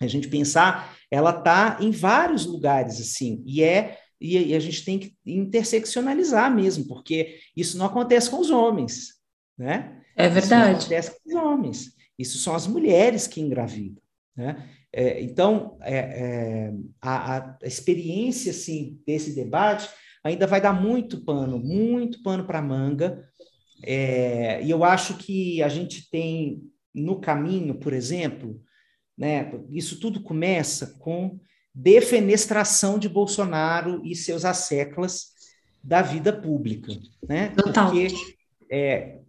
A gente pensar, ela está em vários lugares, assim, e é. E a gente tem que interseccionalizar mesmo, porque isso não acontece com os homens, né? É verdade. Isso não acontece com os homens. Isso são as mulheres que engravidam, né? É, então, é, é, a, a, experiência assim, desse debate ainda vai dar muito pano, muito pano para manga. É, e eu acho que a gente tem no caminho, por exemplo, né, isso tudo começa com defenestração de Bolsonaro e seus asseclas da vida pública, né? Total. Porque é,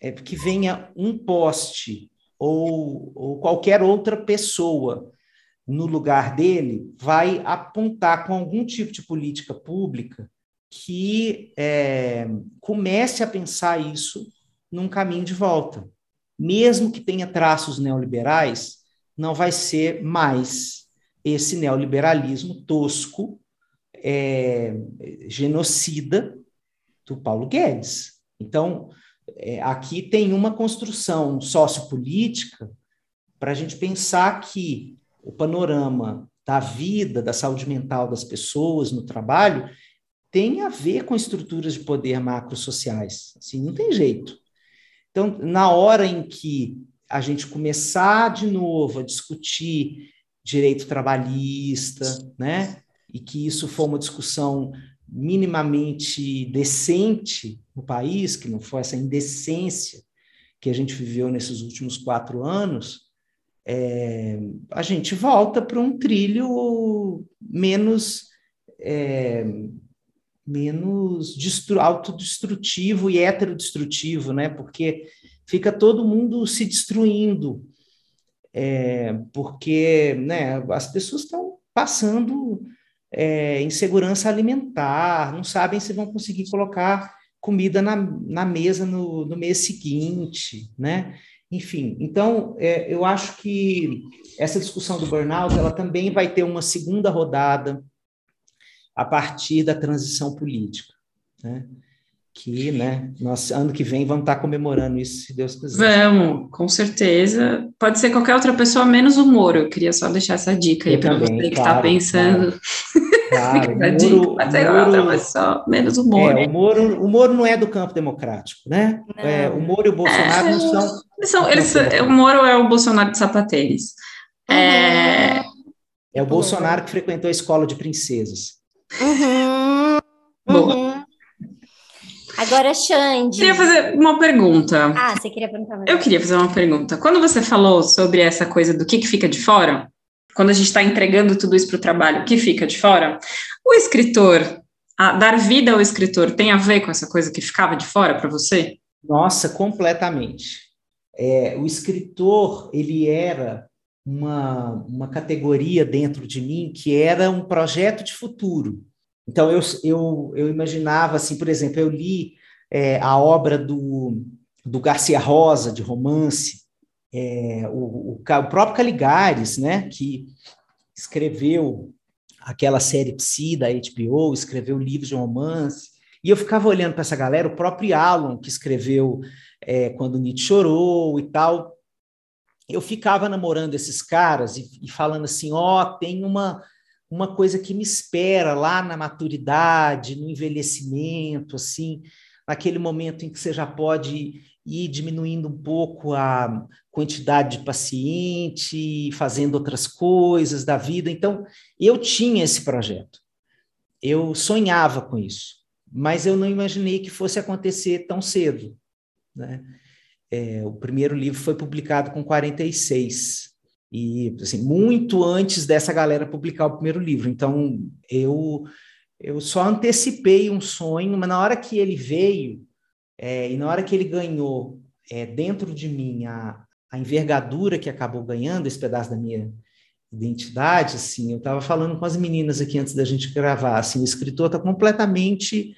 é que venha um poste ou, ou qualquer outra pessoa no lugar dele vai apontar com algum tipo de política pública que é, comece a pensar isso num caminho de volta. Mesmo que tenha traços neoliberais, não vai ser mais esse neoliberalismo tosco, é, genocida do Paulo Guedes. Então, é, aqui tem uma construção sociopolítica para a gente pensar que o panorama da vida, da saúde mental das pessoas no trabalho, tem a ver com estruturas de poder macrosociais. Assim, não tem jeito. Então, na hora em que a gente começar de novo a discutir direito trabalhista, né, e que isso for uma discussão minimamente decente no país, que não foi essa indecência que a gente viveu nesses últimos quatro anos, é, a gente volta para um trilho menos é, menos destru, autodestrutivo e heterodestrutivo, né? Porque fica todo mundo se destruindo, é, porque né, as pessoas estão passando é, insegurança alimentar, não sabem se vão conseguir colocar comida na, na mesa no, no mês seguinte, né? Enfim, então é, eu acho que essa discussão do burnout ela também vai ter uma segunda rodada a partir da transição política, né? Que, né, nós ano que vem vamos estar comemorando isso, se Deus quiser. Vamos, com certeza. Pode ser qualquer outra pessoa menos o Moro. Eu queria só deixar essa dica aí para você que está claro, pensando. Claro, claro. o Moro, Pode ser Moro, outra pessoa, menos o Moro. É, o Moro. O Moro não é do campo democrático, né? É, o Moro e o Bolsonaro é, não são. são eles, o Moro é o Bolsonaro de sapateiros. Uhum. É, é o Bolsonaro que frequentou a escola de princesas. Uhum. Boa. Uhum. Agora, Xande. Queria fazer uma pergunta. Ah, você queria perguntar? Eu queria fazer uma pergunta. Quando você falou sobre essa coisa do que, que fica de fora, quando a gente está entregando tudo isso para o trabalho, o que fica de fora, o escritor, dar vida ao escritor, tem a ver com essa coisa que ficava de fora para você? Nossa, completamente. É, o escritor, ele era uma, uma categoria dentro de mim que era um projeto de futuro. Então, eu, eu, eu imaginava, assim, por exemplo, eu li é, a obra do, do Garcia Rosa, de romance, é, o, o, o, próprio Caligares, né, que escreveu aquela série Psi da HBO, escreveu livros de romance, e eu ficava olhando para essa galera, o próprio Alan, que escreveu é, Quando Nietzsche Chorou e tal, eu ficava namorando esses caras e, e falando assim, ó, oh, tem uma, uma coisa que me espera lá na maturidade, no envelhecimento, assim, naquele momento em que você já pode ir diminuindo um pouco a quantidade de paciente, fazendo outras coisas da vida. Então, eu tinha esse projeto. Eu sonhava com isso, mas eu não imaginei que fosse acontecer tão cedo. Né? É, o primeiro livro foi publicado com 46, e assim, muito antes dessa galera publicar o primeiro livro. Então, eu eu só antecipei um sonho, mas na hora que ele veio, é, e na hora que ele ganhou é, dentro de mim a, a envergadura que acabou ganhando esse pedaço da minha identidade, assim, eu estava falando com as meninas aqui antes da gente gravar, assim, o escritor está completamente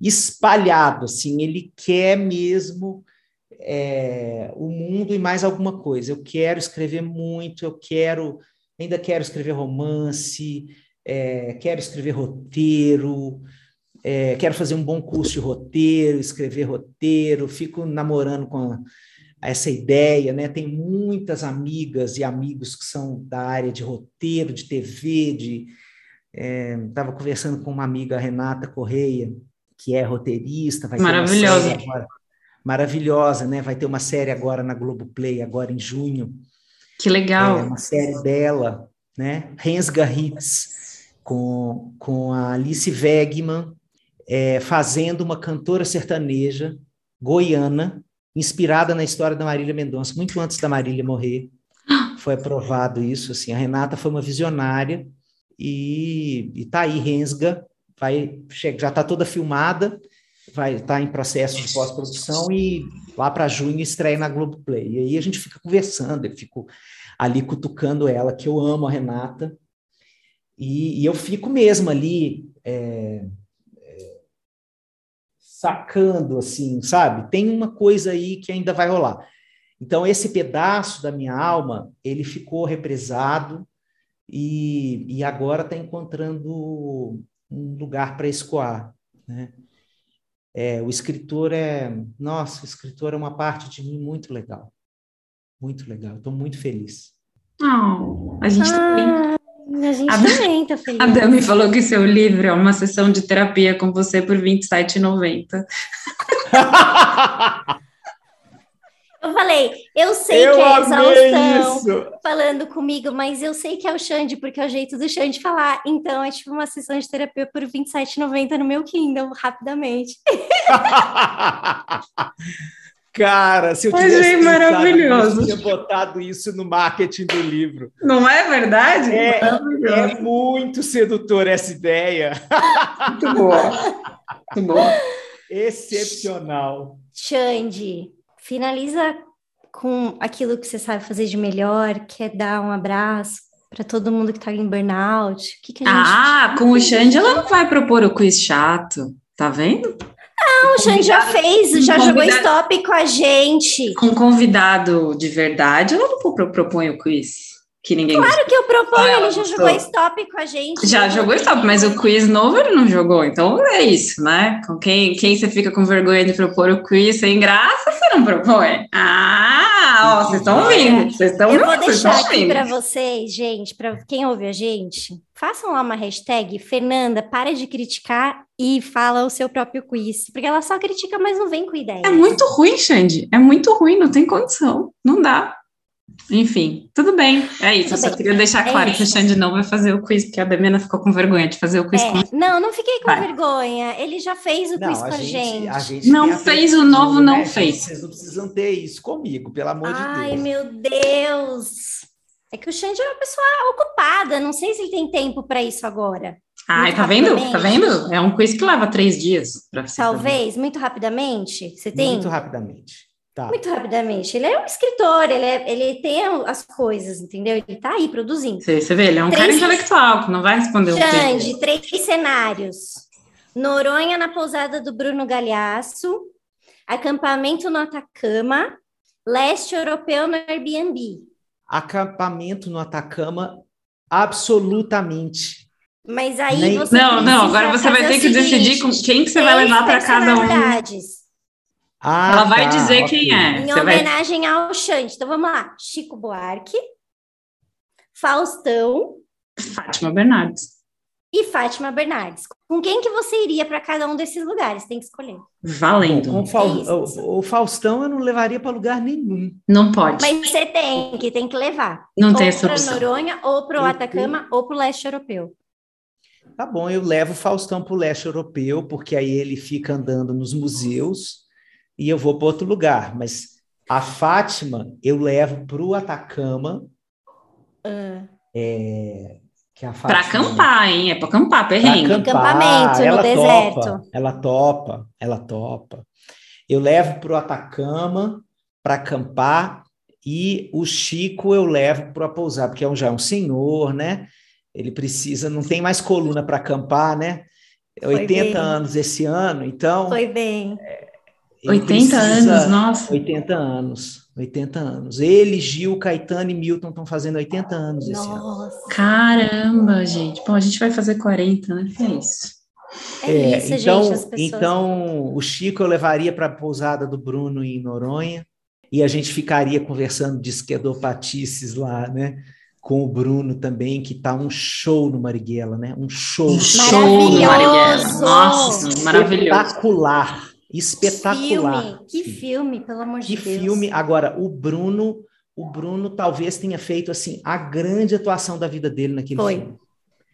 espalhado, assim, ele quer mesmo é, o mundo e mais alguma coisa. Eu quero escrever muito, eu quero, ainda quero escrever romance, é, quero escrever roteiro, é, quero fazer um bom curso de roteiro, escrever roteiro, fico namorando com essa ideia, né? Tem muitas amigas e amigos que são da área de roteiro, de TV, de estava é, conversando com uma amiga, Renata Correia, que é roteirista, vai maravilhosa, agora, maravilhosa, né? Vai ter uma série agora na Globoplay, agora em junho. Que legal! É uma série dela, né? Rensga Hits, com, com a Alice Wegman, é, fazendo uma cantora sertaneja goiana, inspirada na história da Marília Mendonça, muito antes da Marília morrer. Foi aprovado isso, assim. A Renata foi uma visionária e, está aí, Rensga, vai, já está toda filmada, vai estar tá em processo de pós-produção e lá para junho estreia na Globoplay. E aí a gente fica conversando, eu fico ali cutucando ela, que eu amo a Renata, e, e eu fico mesmo ali é, sacando, assim, sabe? Tem uma coisa aí que ainda vai rolar. Então, esse pedaço da minha alma, ele ficou represado e, e agora está encontrando um lugar para escoar, né? É, o escritor é, nossa, o escritor é uma parte de mim muito legal, muito legal. Estou muito feliz. Oh, a gente ah, também. A gente a também tá feliz. A Dami falou que seu livro é uma sessão de terapia com você por R$ 27,90. Eu falei, eu sei eu que é exaustão isso. falando comigo, mas eu sei que é o Xande, porque é o jeito do Xande falar. Então, é tipo uma sessão de terapia por R$ 27,90 no meu Kindle, rapidamente. Cara, se eu tivesse Achei maravilhoso. eu tinha botado isso no marketing do livro. Não é verdade? É, é muito sedutor essa ideia. Muito boa. Muito boa. Excepcional. Xande, finaliza com aquilo que você sabe fazer de melhor, que é dar um abraço para todo mundo que está em burnout. O que, que a gente... Ah, com o Xande ela não vai propor o quiz chato, tá vendo? Não, o Xande já fez, já jogou stop com a gente. Com convidado de verdade, eu não propõe o quiz. Que ninguém claro que eu proponho, ah, ele já jogou stop com a gente. Já né? jogou stop, mas o quiz novo ele não jogou. Então é isso, né? Com quem, quem você fica com vergonha de propor o quiz sem graça, você não propõe. Ah, ó, vocês estão ouvindo. Vocês estão Eu vou deixar aqui para vocês, gente, para quem ouve a gente, façam lá uma hashtag Fernanda, para de criticar e fala o seu próprio quiz. Porque ela só critica, mas não vem com ideia. É muito ruim, Xande. É muito ruim, não tem condição. Não dá. Enfim, tudo bem. É isso. Tudo eu só bem. queria deixar é claro é que o Xande não vai fazer o quiz, porque a Demena ficou com vergonha de fazer o quiz é. com Não, não fiquei com vai. vergonha. Ele já fez o não, quiz com a gente. A gente não fez o novo, né? não fez. Vocês não precisam ter isso comigo, pelo amor Ai, de Deus. Ai, meu Deus. É que o Xande é uma pessoa ocupada. Não sei se ele tem tempo para isso agora. Ai, tá vendo? Tá vendo? É um quiz que leva três dias. Talvez, muito rapidamente. Você tem? Muito rapidamente. Tá. Muito rapidamente. Ele é um escritor, ele, é, ele tem as coisas, entendeu? Ele está aí produzindo. Você, você vê, ele é um três cara intelectual, que não vai responder Xande, o três cenários. Noronha na pousada do Bruno Galhaço, acampamento no Atacama, leste europeu no Airbnb. Acampamento no Atacama, absolutamente. Mas aí Nem... você. Não, não, agora você vai ter que seguinte, decidir com quem que você vai levar para cada um. Ah, Ela vai tá, dizer okay. quem é. Em Você homenagem vai... ao Xande. Então vamos lá: Chico Buarque, Faustão, Fátima Bernardes. e Fátima Bernardes. Com quem que você iria para cada um desses lugares? Tem que escolher. Valendo. Bom, o, o, Faustão eu não levaria para lugar nenhum. Não pode. Mas você tem que, tem que levar. Não ou tem essa opção. Para Noronha, ou para o Atacama, ou para o leste europeu. Tá bom, eu levo o Faustão para o leste europeu, porque aí ele fica andando nos museus e eu vou para outro lugar. Mas a Fátima eu levo para o Atacama. Uh. É, para acampar, hein? É para acampar, perrengue. Pra acampamento ela no deserto. Topa, ela topa, ela topa. Eu levo para o Atacama para acampar e o Chico eu levo para pousar, porque é um, já é um senhor, né? Ele precisa, não tem mais coluna para acampar, né? Foi 80 bem. anos esse ano, então. Foi bem. É, 80 precisa, anos, nossa. 80 anos, 80 anos. Ele, Gil, Caetano e Milton estão fazendo 80 anos esse nossa. ano. Caramba, gente. Bom, a gente vai fazer 40, né? É isso. É, é isso, então, gente, pessoas... então, o Chico eu levaria para a pousada do Bruno em Noronha e a gente ficaria conversando de esquerdopatices lá, né? com o Bruno também, que tá um show no Marighella, né? Um show. Um show no Marighella. Nossa, maravilhoso. Espetacular. Espetacular. Filme. Que filme, pelo amor que de Deus. Que filme. Agora, o Bruno, o Bruno talvez tenha feito assim a grande atuação da vida dele naquele Foi. filme.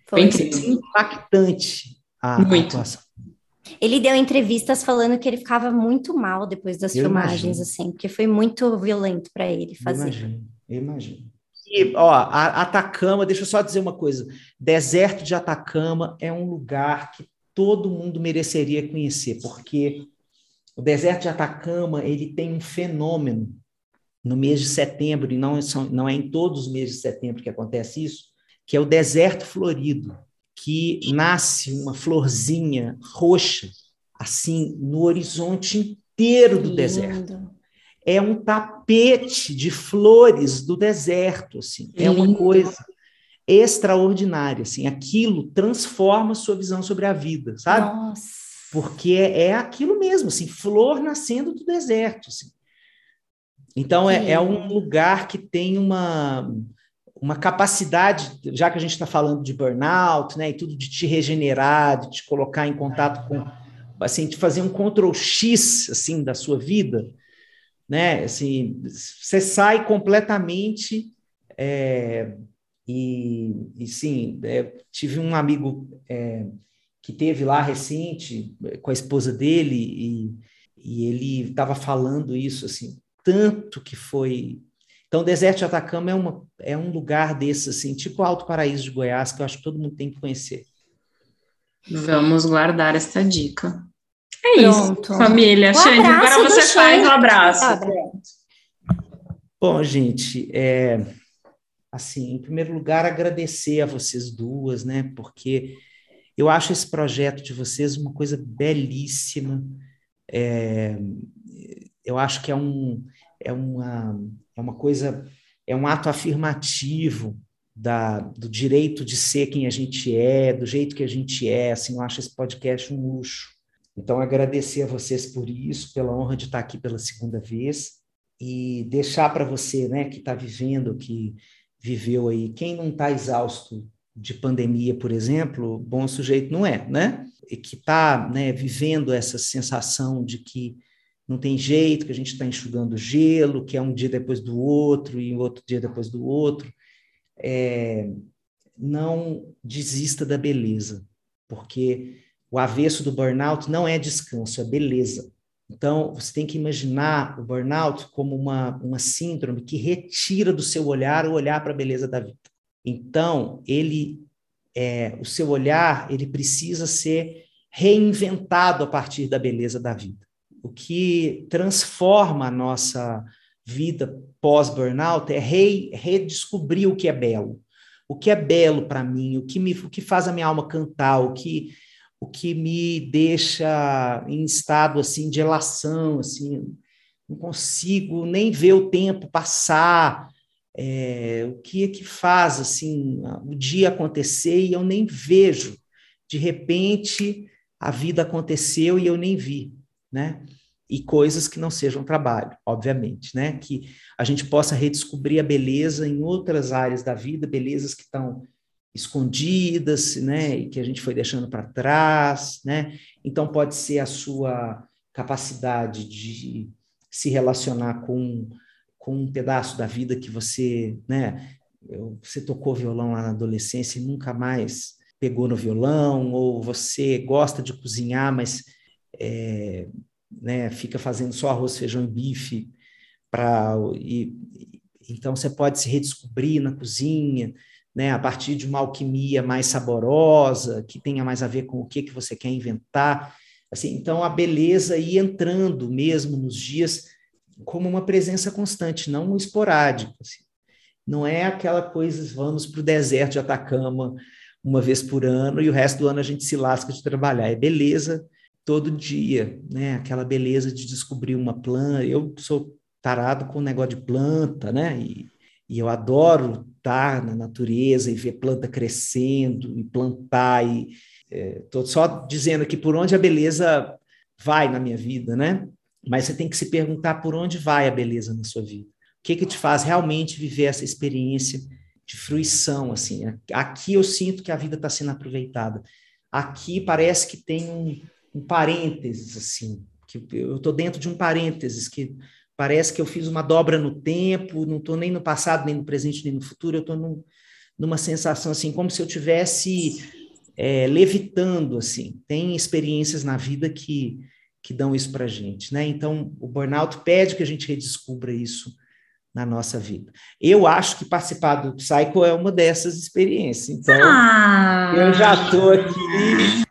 Foi. Foi impactante a, Muito. atuação. Ele deu entrevistas falando que ele ficava muito mal depois das Eu filmagens, imagino. assim, porque foi muito violento para ele fazer. Eu imagino, eu imagino. E, ó, a Atacama, deixa eu só dizer uma coisa: deserto de Atacama é um lugar que todo mundo mereceria conhecer, porque o deserto de Atacama ele tem um fenômeno no mês de setembro, e não, são, não é em todos os meses de setembro que acontece isso, que é o deserto florido, que nasce uma florzinha roxa, assim, no horizonte inteiro do Lindo. deserto é um tapete de flores do deserto, assim. É uma coisa extraordinária, assim. Aquilo transforma a sua visão sobre a vida, sabe? Nossa. Porque é, é aquilo mesmo, assim, flor nascendo do deserto, assim. Então é, é um lugar que tem uma uma capacidade, já que a gente está falando de burnout, né, e tudo de te regenerar, de te colocar em contato com, assim, de fazer um Ctrl X, assim, da sua vida, né? Assim, você sai completamente é, e, e sim, é, tive um amigo é, que teve lá recente com a esposa dele e, e ele estava falando isso assim, tanto que foi. Então, o deserto de Atacama é, uma, é um lugar desse assim, tipo Alto Paraíso de Goiás, que eu acho que todo mundo tem que conhecer. Vamos guardar esta dica. É Pronto. isso, família. Um Xande, agora você faz Xande. um abraço. Pronto. Bom, gente, é, assim, em primeiro lugar, agradecer a vocês duas, né? Porque eu acho esse projeto de vocês uma coisa belíssima. É, eu acho que é, um, é, uma, é uma coisa, é um ato afirmativo da, do direito de ser quem a gente é, do jeito que a gente é. Assim, eu acho esse podcast um luxo. Então, agradecer a vocês por isso, pela honra de estar aqui pela segunda vez e deixar para você, né, que está vivendo, que viveu aí, quem não está exausto de pandemia, por exemplo, bom sujeito não é, né? E que está né, vivendo essa sensação de que não tem jeito, que a gente está enxugando gelo, que é um dia depois do outro e outro dia depois do outro. É, não desista da beleza, porque o avesso do burnout não é descanso, é beleza. Então, você tem que imaginar o burnout como uma, uma síndrome que retira do seu olhar o olhar para a beleza da vida. Então, ele, é, o seu olhar, ele precisa ser reinventado a partir da beleza da vida. O que transforma a nossa vida pós-burnout é re, redescobrir o que é belo. O que é belo para mim, o que, me, o que faz a minha alma cantar, o que o que me deixa em estado assim de elação, assim, não consigo nem ver o tempo passar, é, o que é que faz assim o dia acontecer e eu nem vejo. De repente a vida aconteceu e eu nem vi, né? E coisas que não sejam trabalho, obviamente, né? Que a gente possa redescobrir a beleza em outras áreas da vida, belezas que estão escondidas, né, e que a gente foi deixando para trás, né? Então pode ser a sua capacidade de se relacionar com, com um pedaço da vida que você, né, você tocou violão lá na adolescência e nunca mais pegou no violão, ou você gosta de cozinhar, mas é, né, fica fazendo só arroz, feijão e bife, para e, então você pode se redescobrir na cozinha, né, a partir de uma alquimia mais saborosa, que tenha mais a ver com o que, que você quer inventar. Assim, então a beleza ir entrando mesmo nos dias como uma presença constante, não esporádica. Assim. Não é aquela coisa, vamos para o deserto de Atacama uma vez por ano e o resto do ano a gente se lasca de trabalhar. É beleza todo dia, né? Aquela beleza de descobrir uma planta. Eu sou tarado com o negócio de planta, né? E, e eu adoro estar na natureza e ver planta crescendo e plantar e estou é, só dizendo aqui por onde a beleza vai na minha vida, né? Mas você tem que se perguntar por onde vai a beleza na sua vida. O que que te faz realmente viver essa experiência de fruição, assim. Aqui eu sinto que a vida está sendo aproveitada. Aqui parece que tem um, um parênteses, assim, que eu estou dentro de um parênteses, que parece que eu fiz uma dobra no tempo, não estou nem no passado, nem no presente, nem no futuro, eu estou num, numa sensação, assim, como se eu tivesse é, levitando, assim. Tem experiências na vida que, que dão isso para a gente, né? Então, o burnout pede que a gente redescubra isso, na nossa vida. Eu acho que participar do Psycho é uma dessas experiências. Então, ah, eu já estou aqui.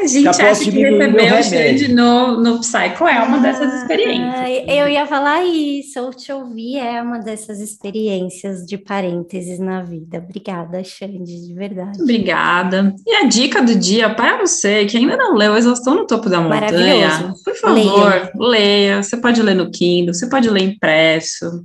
A gente acha que receber o Xande no, no Psycho é uma dessas experiências. Ah, eu ia falar isso, eu te ouvir é uma dessas experiências de parênteses na vida. Obrigada, Xande, de verdade. Obrigada. E a dica do dia para você que ainda não leu Exaustão no Topo da Montanha, por favor, leia. leia. Você pode ler no Kindle, você pode ler impresso.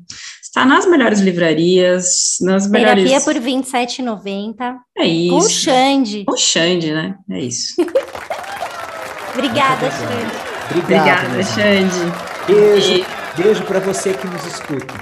Está nas melhores livrarias, nas melhores... Terapia por R$ 27,90. É isso. Com Xande. Com Xande, né? É isso. Obrigada, Xande. Obrigada, Xande. Beijo. E... Beijo para você que nos escuta.